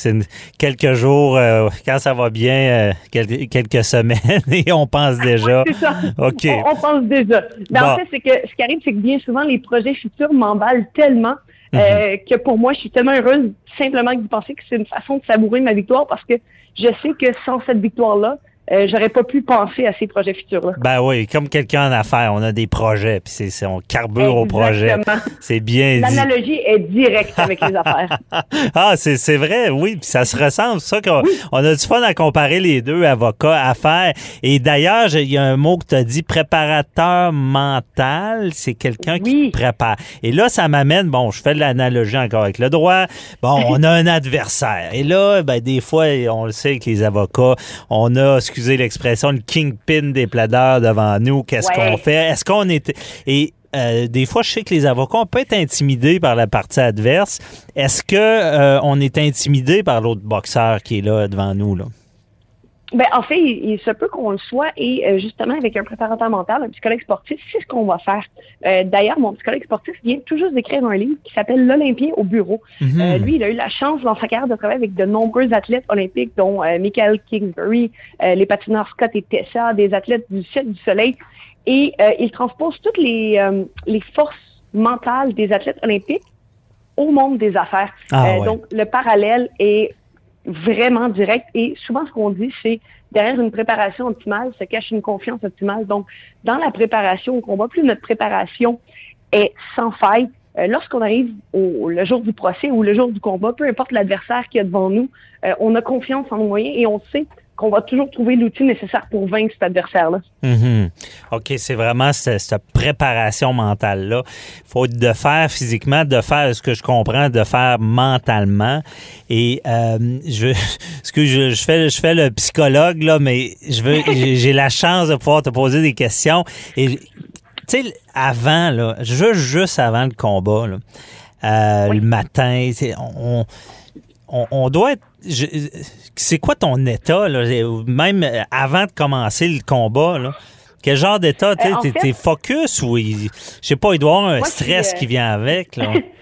quelques jours, euh, quand ça va bien, euh, quel- quelques semaines, et on pense déjà. C'est ça. OK. On, on pense déjà. Mais Bon. en fait, c'est que ce qui arrive, c'est que bien souvent, les projets futurs m'emballent tellement Mhm. euh, que pour moi, je suis tellement heureuse simplement de penser que c'est une façon de savourer ma victoire parce que je sais que sans cette victoire-là, euh, j'aurais pas pu penser à ces projets futurs-là. Ben oui, comme quelqu'un en affaires, on a des projets, puis c'est- c'est- on carbure au projet. C'est bien dit. L'analogie est directe avec les affaires. Ah, c'est c'est vrai, oui, puis ça se ressemble. C'est ça qu'on on a du fun à comparer les deux, avocats, affaires. Et d'ailleurs, il y a un mot que tu as dit, préparateur mental, c'est quelqu'un qui prépare. Et là, ça m'amène, bon, je fais de l'analogie encore avec le droit. Bon, on a un adversaire. Et là, ben, des fois, on le sait que les avocats, on a, excusez l'expression, le kingpin des plaideurs devant nous. Qu'est-ce Ouais. qu'on fait? Est-ce qu'on est... Et euh, des fois, je sais que les avocats, on peut être intimidés par la partie adverse. Est-ce que euh, on est intimidé par l'autre boxeur qui est là devant nous? Là? Ben, en fait, il, il se peut qu'on le soit et euh, justement avec un préparateur mental, un psychologue sportif, c'est ce qu'on va faire. Euh, D'ailleurs, mon psychologue sportif vient tout juste d'écrire un livre qui s'appelle L'Olympien au bureau. Mhm. Euh, lui, il a eu la chance dans sa carrière de travailler avec de nombreux athlètes olympiques, dont euh, Michael Kingsbury, euh, les patineurs Scott et Tessa, des athlètes du ciel du soleil. Et euh, il transpose toutes les, euh, les forces mentales des athlètes olympiques au monde des affaires. Ah, Euh, ouais. Donc, le parallèle est vraiment direct. Et souvent, ce qu'on dit, c'est derrière une préparation optimale se cache une confiance optimale. Donc, dans la préparation au combat, plus notre préparation est sans faille, euh, lorsqu'on arrive au le jour du procès ou le jour du combat, peu importe l'adversaire qui est devant nous, euh, on a confiance en nos moyens et on sait qu'on va toujours trouver l'outil nécessaire pour vaincre cet adversaire-là. Mhm. OK, c'est vraiment cette, cette préparation mentale-là. faut de faire physiquement, de faire ce que je comprends, de faire mentalement. Et euh, je veux, ce que je, je fais, je fais le psychologue là, mais je veux, j'ai la chance de pouvoir te poser des questions. Et tu sais, avant, là, juste, juste avant le combat, là, euh, le matin, c'est- on, on, on doit être. je- C'est quoi ton état, là, même avant de commencer le combat, là? Quel genre d'état? Euh, T'es t'es focus ou je sais pas, il doit y avoir un Moi, stress euh, qui vient avec, là?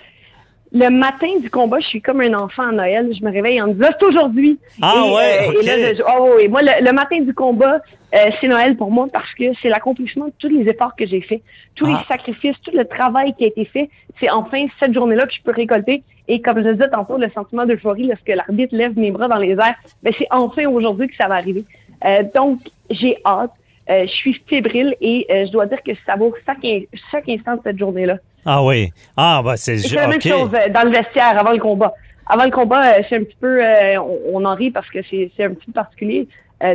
Le matin du combat, je suis comme un enfant à Noël. Je me réveille en me disant, c'est aujourd'hui. Ah et, ouais, euh, et là, je- oh, oui. Moi, le, le matin du combat, euh, c'est Noël pour moi parce que c'est l'accomplissement de tous les efforts que j'ai faits, tous Ah. les sacrifices, tout le travail qui a été fait. C'est enfin cette journée-là que je peux récolter. Et comme je le disais tantôt, le sentiment d'euphorie lorsque l'arbitre lève mes bras dans les airs, ben, c'est enfin aujourd'hui que ça va arriver. Euh, donc, j'ai hâte. Euh, je suis fébrile et euh, je dois dire que ça vaut chaque, in- chaque instant de cette journée-là. Ah oui. Ah, bah c'est C'est la même chose euh, dans le vestiaire avant le combat. Avant le combat, c'est un petit peu, on, on en rit parce que c'est un petit peu particulier.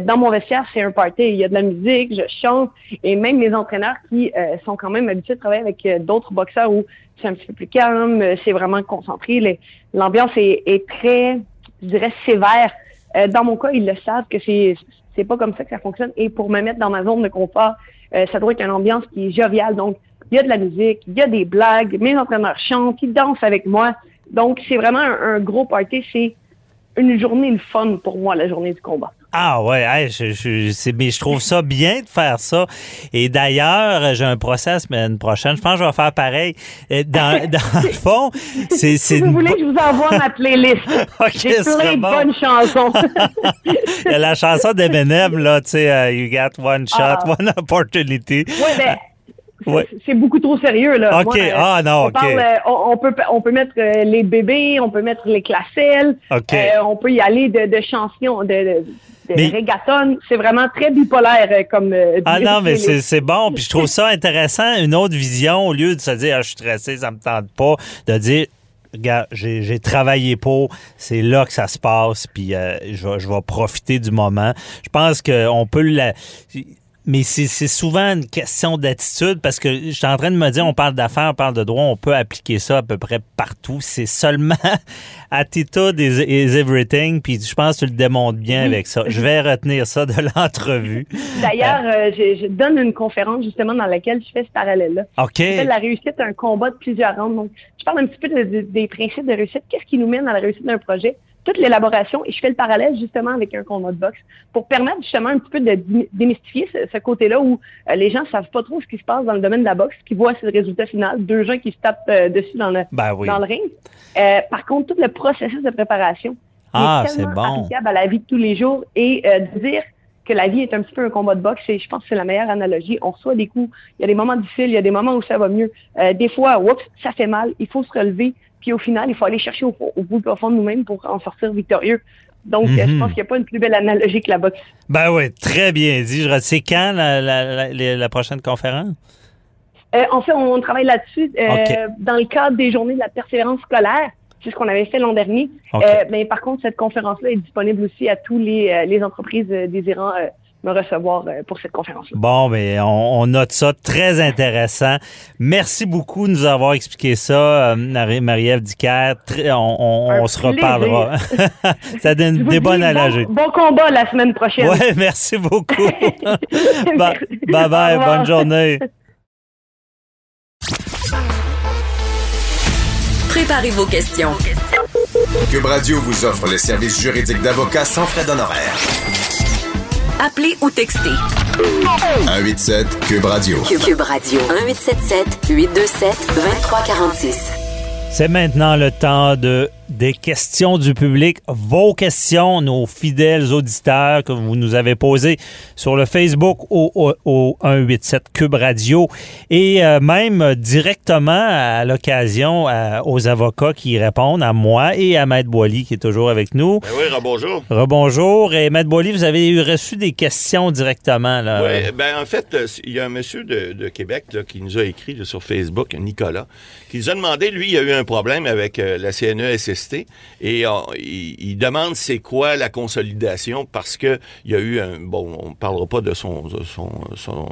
Dans mon vestiaire, c'est un party. Il y a de la musique, je chante, et même les entraîneurs qui sont quand même habitués de travailler avec d'autres boxeurs où c'est un petit peu plus calme, c'est vraiment concentré. L'ambiance est, est très, je dirais, sévère. Euh, dans mon cas, ils le savent que c'est c'est pas comme ça que ça fonctionne. Et pour me mettre dans ma zone de confort, euh, ça doit être une ambiance qui est joviale. Donc, il y a de la musique, il y a des blagues, mes entraîneurs chantent, ils dansent avec moi. Donc, c'est vraiment un, un gros party. C'est une journée le fun pour moi, la journée du combat. Ah ouais, hey, je, je, mais je trouve ça bien de faire ça. Et d'ailleurs, j'ai un procès la semaine prochaine. Je pense que je vais faire pareil. Euh, Dans, dans le fond, c'est... Si vous voulez je vous envoie ma playlist, Ok, j'ai plein de bon. bonnes chansons. Il y a la chanson d'Eminem, là, tu sais, euh, You got one shot, Ah. one opportunity. Ouais, ben, Ouais. c'est beaucoup trop sérieux là. Ok, Moi, ah, non, on ok. parle, euh, on, on peut on peut mettre euh, les bébés, on peut mettre les classelles, Ok. euh, on peut y aller de, de chansons, de, de, Mais- reggaeton. C'est vraiment très bipolaire comme. euh, Ah non, mais c'est bon. Puis je trouve ça intéressant, une autre vision, au lieu de se dire, ah, je suis stressé, ça me tente pas, de dire, regarde, j'ai travaillé pour, c'est là que ça se passe, puis euh, je, vais, je vais profiter du moment. Je pense qu'on peut la... Mais c'est souvent une question d'attitude parce que je suis en train de me dire, on parle d'affaires, on parle de droit, on peut appliquer ça à peu près partout. C'est seulement attitude is, is everything, puis je pense que tu le démontres bien avec ça. Je vais retenir ça de l'entrevue. D'ailleurs, euh, je, je donne une conférence justement dans laquelle je fais ce parallèle-là. OK. La réussite, un combat de plusieurs rounds. Donc, je parle un petit peu de- de- des principes de réussite. Qu'est-ce qui nous mène à la réussite d'un projet? Toute l'élaboration, et je fais le parallèle justement avec un combat de boxe pour permettre justement un petit peu de démystifier ce, ce côté-là où euh, les gens savent pas trop ce qui se passe dans le domaine de la boxe, qui voient le résultat final, deux gens qui se tapent euh, dessus dans le, Ben oui. dans le ring. Euh, par contre, tout le processus de préparation Ah, est c'est tellement bon. applicable à la vie de tous les jours et euh, de dire que la vie est un petit peu un combat de boxe, et je pense que c'est la meilleure analogie. On reçoit des coups, il y a des moments difficiles, il y a des moments où ça va mieux. Euh, des fois, oups, ça fait mal, il faut se relever, puis au final, il faut aller chercher au, au bout profond de nous-mêmes pour en sortir victorieux. Donc, euh, je Mhm. pense qu'il n'y a pas une plus belle analogie que la boxe. Ben oui, très bien dit. Je C'est quand la, la, la- la- la prochaine conférence? Euh, en fait, on travaille là-dessus euh, dans le cadre des journées de la persévérance scolaire. C'est ce qu'on avait fait l'an dernier. Euh, mais par contre, cette conférence-là est disponible aussi à tous les, les entreprises désirant me recevoir euh, pour cette conférence-là. Bon, mais on, on note ça. Très intéressant. Merci beaucoup de nous avoir expliqué ça, euh, Marie- Marie-Ève Dicker. On, on- se reparlera. ça donne des bonnes bon- analogies. Bon, combat la semaine prochaine. Ouais, merci beaucoup. Ba- Merci. bye bye, Au revoir. bonne journée. Préparez vos questions. Cube Radio vous offre les services juridiques d'avocats sans frais d'honoraires. Appelez ou textez. 187 Cube Radio. Cube, Cube Radio. 1877 827 2346. C'est maintenant le temps de des questions du public, vos questions, nos fidèles auditeurs que vous nous avez posées sur le Facebook au, au, au 187 Cube Radio et euh, même directement à l'occasion aux avocats qui répondent, à moi et à Maître Boily qui est toujours avec nous. Ben oui, bonjour. Rebonjour. Et Maître Boily, vous avez reçu des questions directement. Là. Oui, ben en fait, euh, il y a un monsieur de, de Québec là, qui nous a écrit là, sur Facebook, Nicolas, qui nous a demandé, lui, il a eu un problème avec euh, la CNESST Et euh, il, demande c'est quoi la consolidation parce que il y a eu un bon, on parlera pas de son de son, son-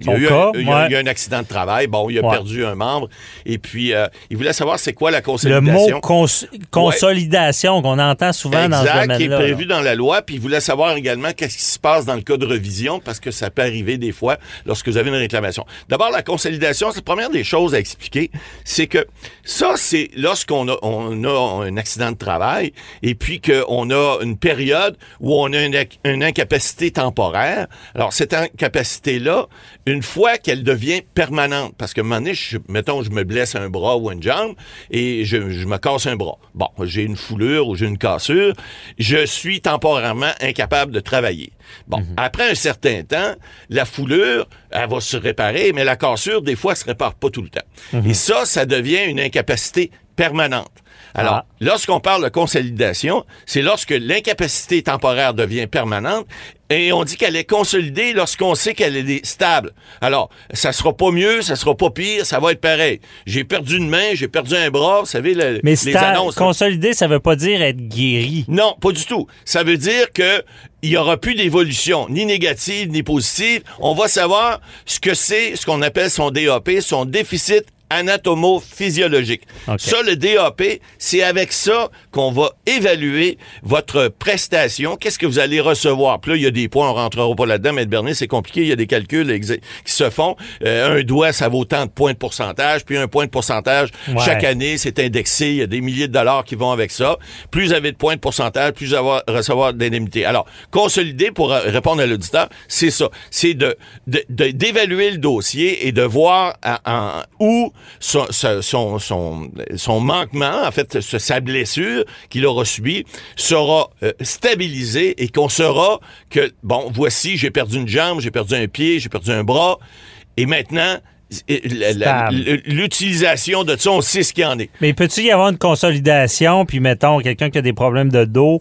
il y a eu cas, un, il y a- ouais. il y a un accident de travail. Bon, il a Ouais. perdu un membre et puis euh, il voulait savoir c'est quoi la Le consolidation. mot cons- consolidation qu'on entend souvent dans ce Exact, qui est domaine-là. prévu dans la loi. Puis il voulait savoir également qu'est-ce qui se passe dans le cas de revision, parce que ça peut arriver des fois lorsque vous avez une réclamation. D'abord, la consolidation, c'est la première des choses à expliquer, c'est que ça, c'est lorsqu'on a, on a un accident de travail et puis qu'on a une période où on a une, inc- une incapacité temporaire. Alors, cette incapacité-là, une fois qu'elle devient permanente, parce que un moment donné, je- mettons, je me blesse un bras ou une jambe et je, je me casse un bras. Bon, j'ai une foulure ou j'ai une cassure, je suis temporairement incapable de travailler. Bon, après un certain temps, la foulure, elle va se réparer, mais la cassure, des fois, elle se répare pas tout le temps. Et ça, ça devient une incapacité permanente. Alors, Ah. lorsqu'on parle de consolidation, c'est lorsque l'incapacité temporaire devient permanente et on dit qu'elle est consolidée lorsqu'on sait qu'elle est stable. Alors, ça sera pas mieux, ça sera pas pire, ça va être pareil. J'ai perdu une main, j'ai perdu un bras, vous savez, le- Mais les annonces. là. consolidé, ça veut pas dire être guéri. Non, pas du tout. Ça veut dire que il y aura plus d'évolution, ni négative ni positive. On va savoir ce que c'est, ce qu'on appelle son DAP, son déficit anatomo-physiologique. Ça, le DAP, c'est avec ça qu'on va évaluer votre prestation. Qu'est-ce que vous allez recevoir? Puis là, il y a des points, on rentrera pas là-dedans, mais Bernier, c'est compliqué. Il y a des calculs qui se font. Euh, un doigt, ça vaut tant de points de pourcentage, puis un point de pourcentage Ouais. chaque année, c'est indexé. Il y a des milliers de dollars qui vont avec ça. Plus vous avez de points de pourcentage, plus vous allez recevoir d'indemnités. Alors, consolider, pour euh, répondre à l'auditeur, c'est ça. C'est de, de- de- d'évaluer le dossier et de voir à- où son, son, son, son, son manquement, en fait, sa blessure qu'il aura subie, sera euh, stabilisée et qu'on saura que, bon, voici, j'ai perdu une jambe, j'ai perdu un pied, j'ai perdu un bras, et maintenant, l'utilisation de ça, on sait ce qu'il y en est. Mais peut-il y avoir une consolidation, puis mettons, quelqu'un qui a des problèmes de dos,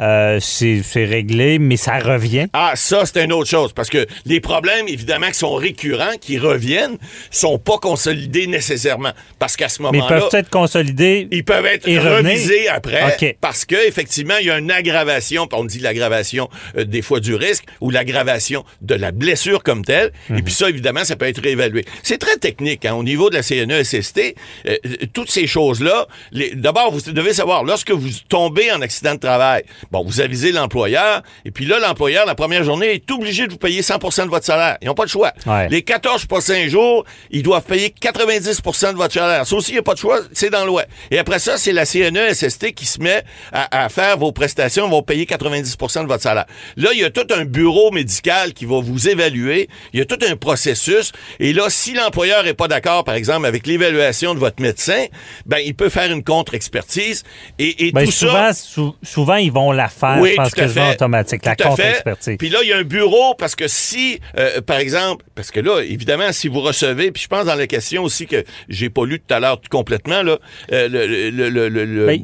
euh, c'est réglé, mais ça revient? Ah, ça, c'est une autre chose. Parce que les problèmes, évidemment, qui sont récurrents, qui reviennent, sont pas consolidés nécessairement. Parce qu'à ce Mais ils moment-là. peuvent être consolidés. Ils peuvent être et revenir? revisés après parce que effectivement il y a une aggravation, on dit l'aggravation euh, des fois du risque ou l'aggravation de la blessure comme telle. Mhm. Et puis ça évidemment ça peut être réévalué. C'est très technique hein, au niveau de la CNESST. euh, toutes ces choses là. D'abord vous devez savoir lorsque vous tombez en accident de travail, bon vous avisez l'employeur et puis là l'employeur la première journée est obligé de vous payer 100% de votre salaire. Ils n'ont pas le choix. Ouais. Les 14 prochains jours, ils doivent payer 90% de votre salaire. Ça aussi, il n'y a pas de choix, c'est dans la loi. Et après ça, c'est la CNESST qui se met à, à faire vos prestations, vont payer 90% de votre salaire. Là, il y a tout un bureau médical qui va vous évaluer. Il y a tout un processus. Et là, si l'employeur n'est pas d'accord, par exemple, avec l'évaluation de votre médecin, ben, il peut faire une contre-expertise. Et, et Ben, tout souvent, ça... sou- souvent, ils vont la Oui, je pense fait. automatique, la Tout fait. contre-expertise. Puis là, il y a un bureau parce que si, euh, par exemple, parce que là, évidemment, si vous recevez, puis je pense dans la question aussi que j'ai pas lu tout à l'heure tout complètement, là, euh, le, le, le, le, Oui.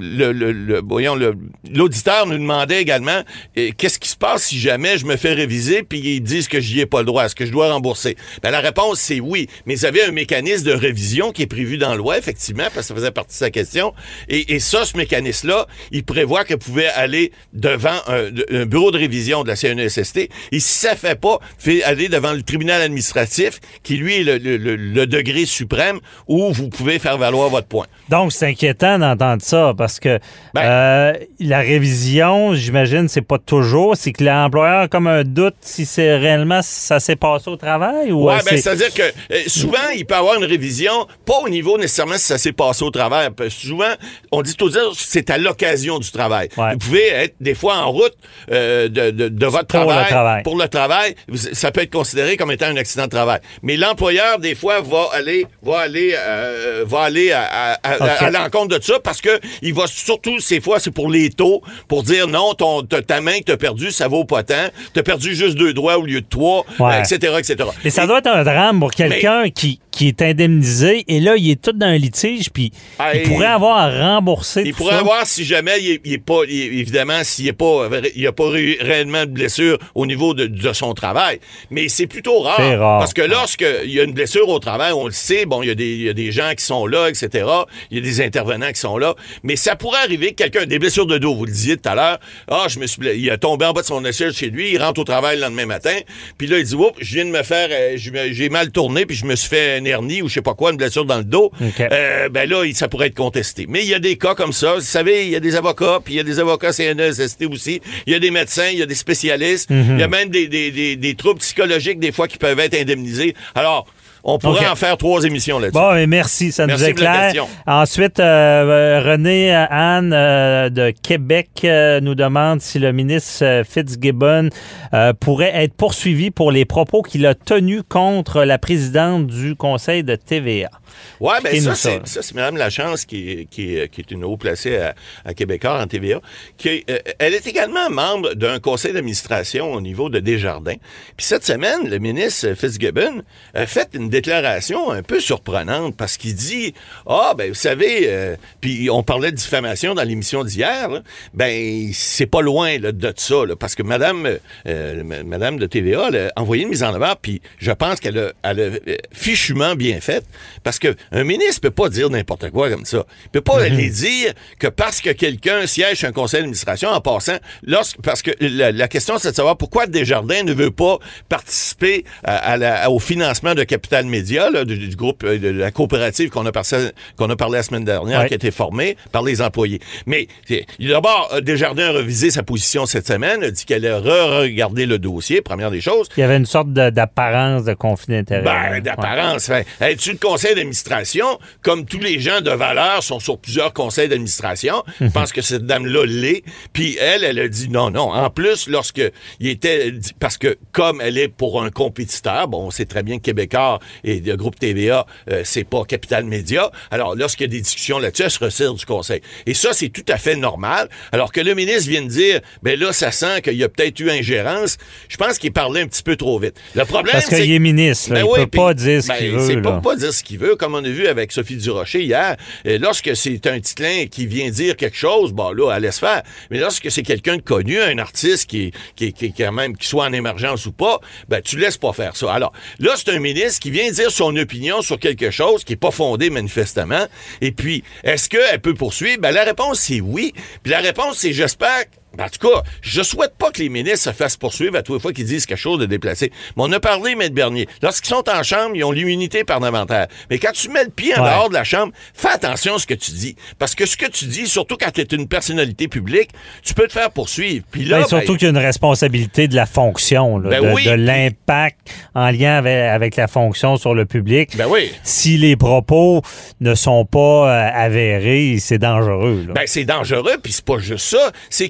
voyons, l'auditeur nous demandait également euh, qu'est-ce qui se passe si jamais je me fais réviser puis ils disent que j'y ai pas le droit, est-ce que je dois rembourser? Ben, la réponse, c'est oui. Mais vous avez un mécanisme de révision qui est prévu dans la loi, effectivement, parce que ça faisait partie de sa question. Et, et ça, ce mécanisme-là, il prévoit que vous pouvez aller devant un, un bureau de révision de la CNESST. Et si ça fait pas, fait aller devant le tribunal administratif, qui lui est le, le- le- le degré suprême où vous pouvez faire valoir votre point. Donc, c'est inquiétant d'entendre ça parce que Ben- euh, la révision, j'imagine, c'est pas toujours. C'est que l'employeur a comme un doute si c'est réellement ça s'est passé au travail ou Ouais, euh, ben, c'est- c'est-à-dire que euh, souvent, il peut y avoir une révision, pas au niveau nécessairement si ça s'est passé au travail. Souvent, on dit toujours c'est à l'occasion du travail. Ouais. Vous pouvez être des fois en route euh, de, de, de votre Pour le travail, travail. Pour le travail, ça peut être considéré comme étant un accident de travail. Mais l'employeur, des fois, va aller, va aller, euh, va aller à, à- à- à- Ok. à l'encontre de ça parce que il va surtout, ces fois, c'est pour les taux, pour dire non, ton, ta main que t'as perdue, ça vaut pas tant. T'as perdu juste deux doigts au lieu de trois, Ouais. etc., etc. Mais ça Et- doit être un drame pour quelqu'un qui, qui est indemnisé et là, il est tout dans un litige puis Ah, il pourrait avoir à rembourser Il tout pourrait ça. avoir, si jamais il il est pas, il est- évidemment, dépendamment s'il n'y a pas, il y a pas ré- réellement de blessure au niveau de, de son travail. Mais c'est plutôt rare. Parce que lorsqu'il y a une blessure au travail, on le sait, bon, il y, a des- il y a des gens qui sont là, etc. Il y a des intervenants qui sont là. Mais ça pourrait arriver que quelqu'un, des blessures de dos, vous le disiez tout à l'heure, ah, je me suis, il a tombé en bas de son échelle chez lui, il rentre au travail le lendemain matin, puis là, il dit, oups, je viens de me faire, euh, j'ai mal tourné, puis je me suis fait un hernie ou je sais pas quoi, une blessure dans le dos. OK. Euh, ben là, ça pourrait être contesté. Mais il y a des cas comme ça. Vous savez, il y a des avocats, puis il y a des avocats Aussi. Il y a des médecins, il y a des spécialistes. Mhm. Il y a même des, des, des, des troubles psychologiques, des fois, qui peuvent être indemnisés. Alors, on pourrait en faire trois émissions là-dessus. Bon, et merci, ça Merci nous éclaire. Ensuite, euh, euh, René euh, Anne euh, de Québec euh, nous demande si le ministre Fitzgibbon pourrait être poursuivi pour les propos qu'il a tenus contre la présidente du Conseil de TVA. Ben Expliquez-nous ça, ça. c'est, ça, c'est Mme Lachance qui est, qui, qui est une haut placée à, à Québécois en TVA. Qui euh, elle est également membre d'un conseil d'administration au niveau de Desjardins. Puis cette semaine, le ministre Fitzgibbon a fait une déclaration un peu surprenante parce qu'il dit Ah, ben, vous savez, euh, puis on parlait de diffamation dans l'émission d'hier, ben, c'est pas loin là, de ça, là, parce que Madame, euh, m- Madame de TVA a envoyé une mise en avant, puis je pense qu'elle a, elle a euh, fichument bien fait, parce que un ministre peut pas dire n'importe quoi comme ça. Il peut pas aller dire que parce que quelqu'un siège sur un conseil d'administration en passant, lorsque, parce que la, la question c'est de savoir pourquoi Desjardins ne veut pas participer à, à la- au financement de Capital Média, là, du, du groupe euh, de la coopérative qu'on a, parlé- qu'on a parlé la semaine dernière, Ouais. qui a été formée par les employés. Mais d'abord, euh, Desjardins a revisé sa position cette semaine, a dit qu'elle a re-regardé le dossier, première des choses. Il y avait une sorte d'apparence de conflit d'intérêt. Ben, Ouais. d'apparence. Fait, Es-tu le conseil d'administration? Comme tous les gens de valeur sont sur plusieurs conseils d'administration, je pense que cette dame-là l'est. Puis elle, elle a dit non, non. En plus, lorsque il était... Parce que comme elle est pour un compétiteur, bon, on sait très bien que Québécois et le groupe TVA, euh, c'est pas Capital Média. Alors, lorsqu'il y a des discussions là-dessus, elle se retire du conseil. Et ça, c'est tout à fait normal. Alors que le ministre vient de dire, ben là, ça sent qu'il y a peut-être eu ingérence. Je pense qu'il parlait un petit peu trop vite. Le problème, Parce c'est qu'il est ministre, là, Ben il oui, peut puis- pas dire ce ben, qu'il veut. Là. pas, pas dire ce qu'il veut, comme on a vu avec Sophie Durocher hier. Euh, lorsque c'est un titlin qui vient dire quelque chose, bon là, elle laisse faire. Mais lorsque c'est quelqu'un de connu, un artiste qui, qui, quand même, qui soit en émergence ou pas, ben tu laisses pas faire ça. Alors là, c'est un ministre qui vient dire son opinion sur quelque chose qui est pas fondé manifestement. Et puis, est-ce qu'elle peut poursuivre? Ben la réponse, c'est oui. Puis la réponse, c'est j'espère en tout cas, je souhaite pas que les ministres se fassent poursuivre à toutes les fois qu'ils disent quelque chose de déplacé. Mais on a parlé, Maître Bernier. Lorsqu'ils sont en chambre, ils ont l'immunité parlementaire. Mais quand tu mets le pied en Ouais. dehors de la chambre, fais attention à ce que tu dis. Parce que ce que tu dis, surtout quand tu es une personnalité publique, tu peux te faire poursuivre. Puis là, Ben, surtout ben, qu'il y a une responsabilité de la fonction, là, Ben de, oui, de l'impact en lien avec, avec la fonction sur le public. Ben oui. Si les propos ne sont pas euh, avérés, c'est dangereux. là. Ben, c'est dangereux, puis c'est pas juste ça. C'est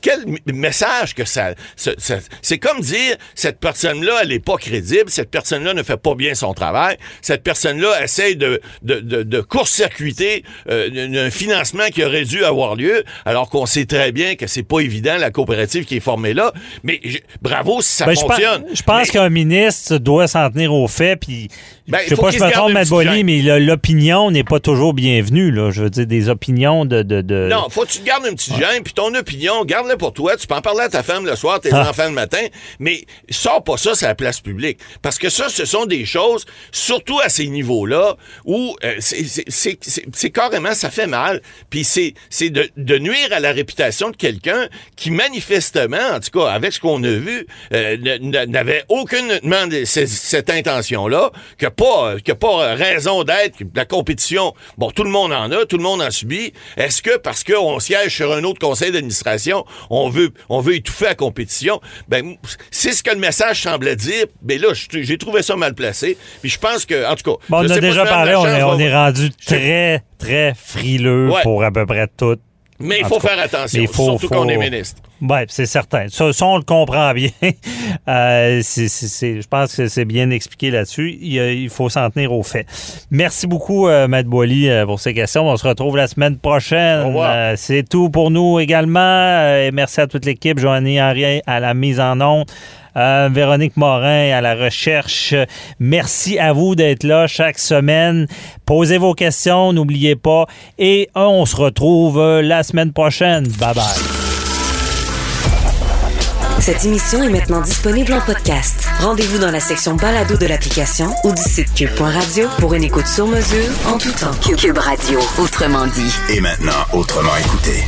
quel, message que ça... ça- ça- c'est comme dire, cette personne-là, elle est pas crédible, cette personne-là ne fait pas bien son travail, cette personne-là essaye de, de, de, de court-circuiter euh, un financement qui aurait dû avoir lieu, alors qu'on sait très bien que c'est pas évident, la coopérative qui est formée là. Mais je- bravo si ça Ben, je fonctionne. pense, je pense Mais- qu'un ministre doit s'en tenir aux faits, puis Ben, je sais pas, je me trompe, gêne. mais l'opinion n'est pas toujours bienvenue. Là. Je veux dire, des opinions de... de, de- Non, faut que tu te gardes une petite gêne, puis ton opinion, garde-la pour toi. Tu peux en parler à ta femme le soir, tes Ah. enfants le matin, mais sors pas ça sur la place publique. Parce que ça, ce sont des choses, surtout à ces niveaux-là, où euh, c'est- carrément, ça fait mal. Puis c'est de, de nuire à la réputation de quelqu'un qui, manifestement, en tout cas, avec ce qu'on a vu, euh, n'avait aucunement cette intention-là, que pas, que pas raison d'être, la compétition, bon, tout le monde en a, tout le monde en subit. Est-ce que parce qu'on siège sur un autre conseil d'administration, on veut, on veut étouffer la compétition? Ben, c'est ce que le message semblait dire. Mais là, j'ai trouvé ça mal placé. Puis je pense que, en tout cas. Bon, on a déjà parlé, on est, on est rendu très, très frileux Ouais. pour à peu près tout. Mais il faut faire attention, faut- surtout faut- qu'on est ministre. Oui, c'est certain. Ça, ça, on le comprend bien. Euh, je pense que c'est bien expliqué là-dessus. Il, faut s'en tenir aux faits. Merci beaucoup, euh, Matt Boily, euh, pour ces questions. On se retrouve la semaine prochaine. Euh, c'est tout pour nous également. Et merci à toute l'équipe. Joanny Henry à la mise en onde. Euh, Véronique Morin à la recherche. Merci à vous d'être là chaque semaine. Posez vos questions, n'oubliez pas. Et on se retrouve euh, la semaine prochaine. Bye bye. Cette émission est maintenant disponible en podcast. Rendez-vous dans la section balado de l'application ou du site cube.radio pour une écoute sur mesure en tout temps. Cube Radio, autrement dit. Et maintenant, autrement écouté.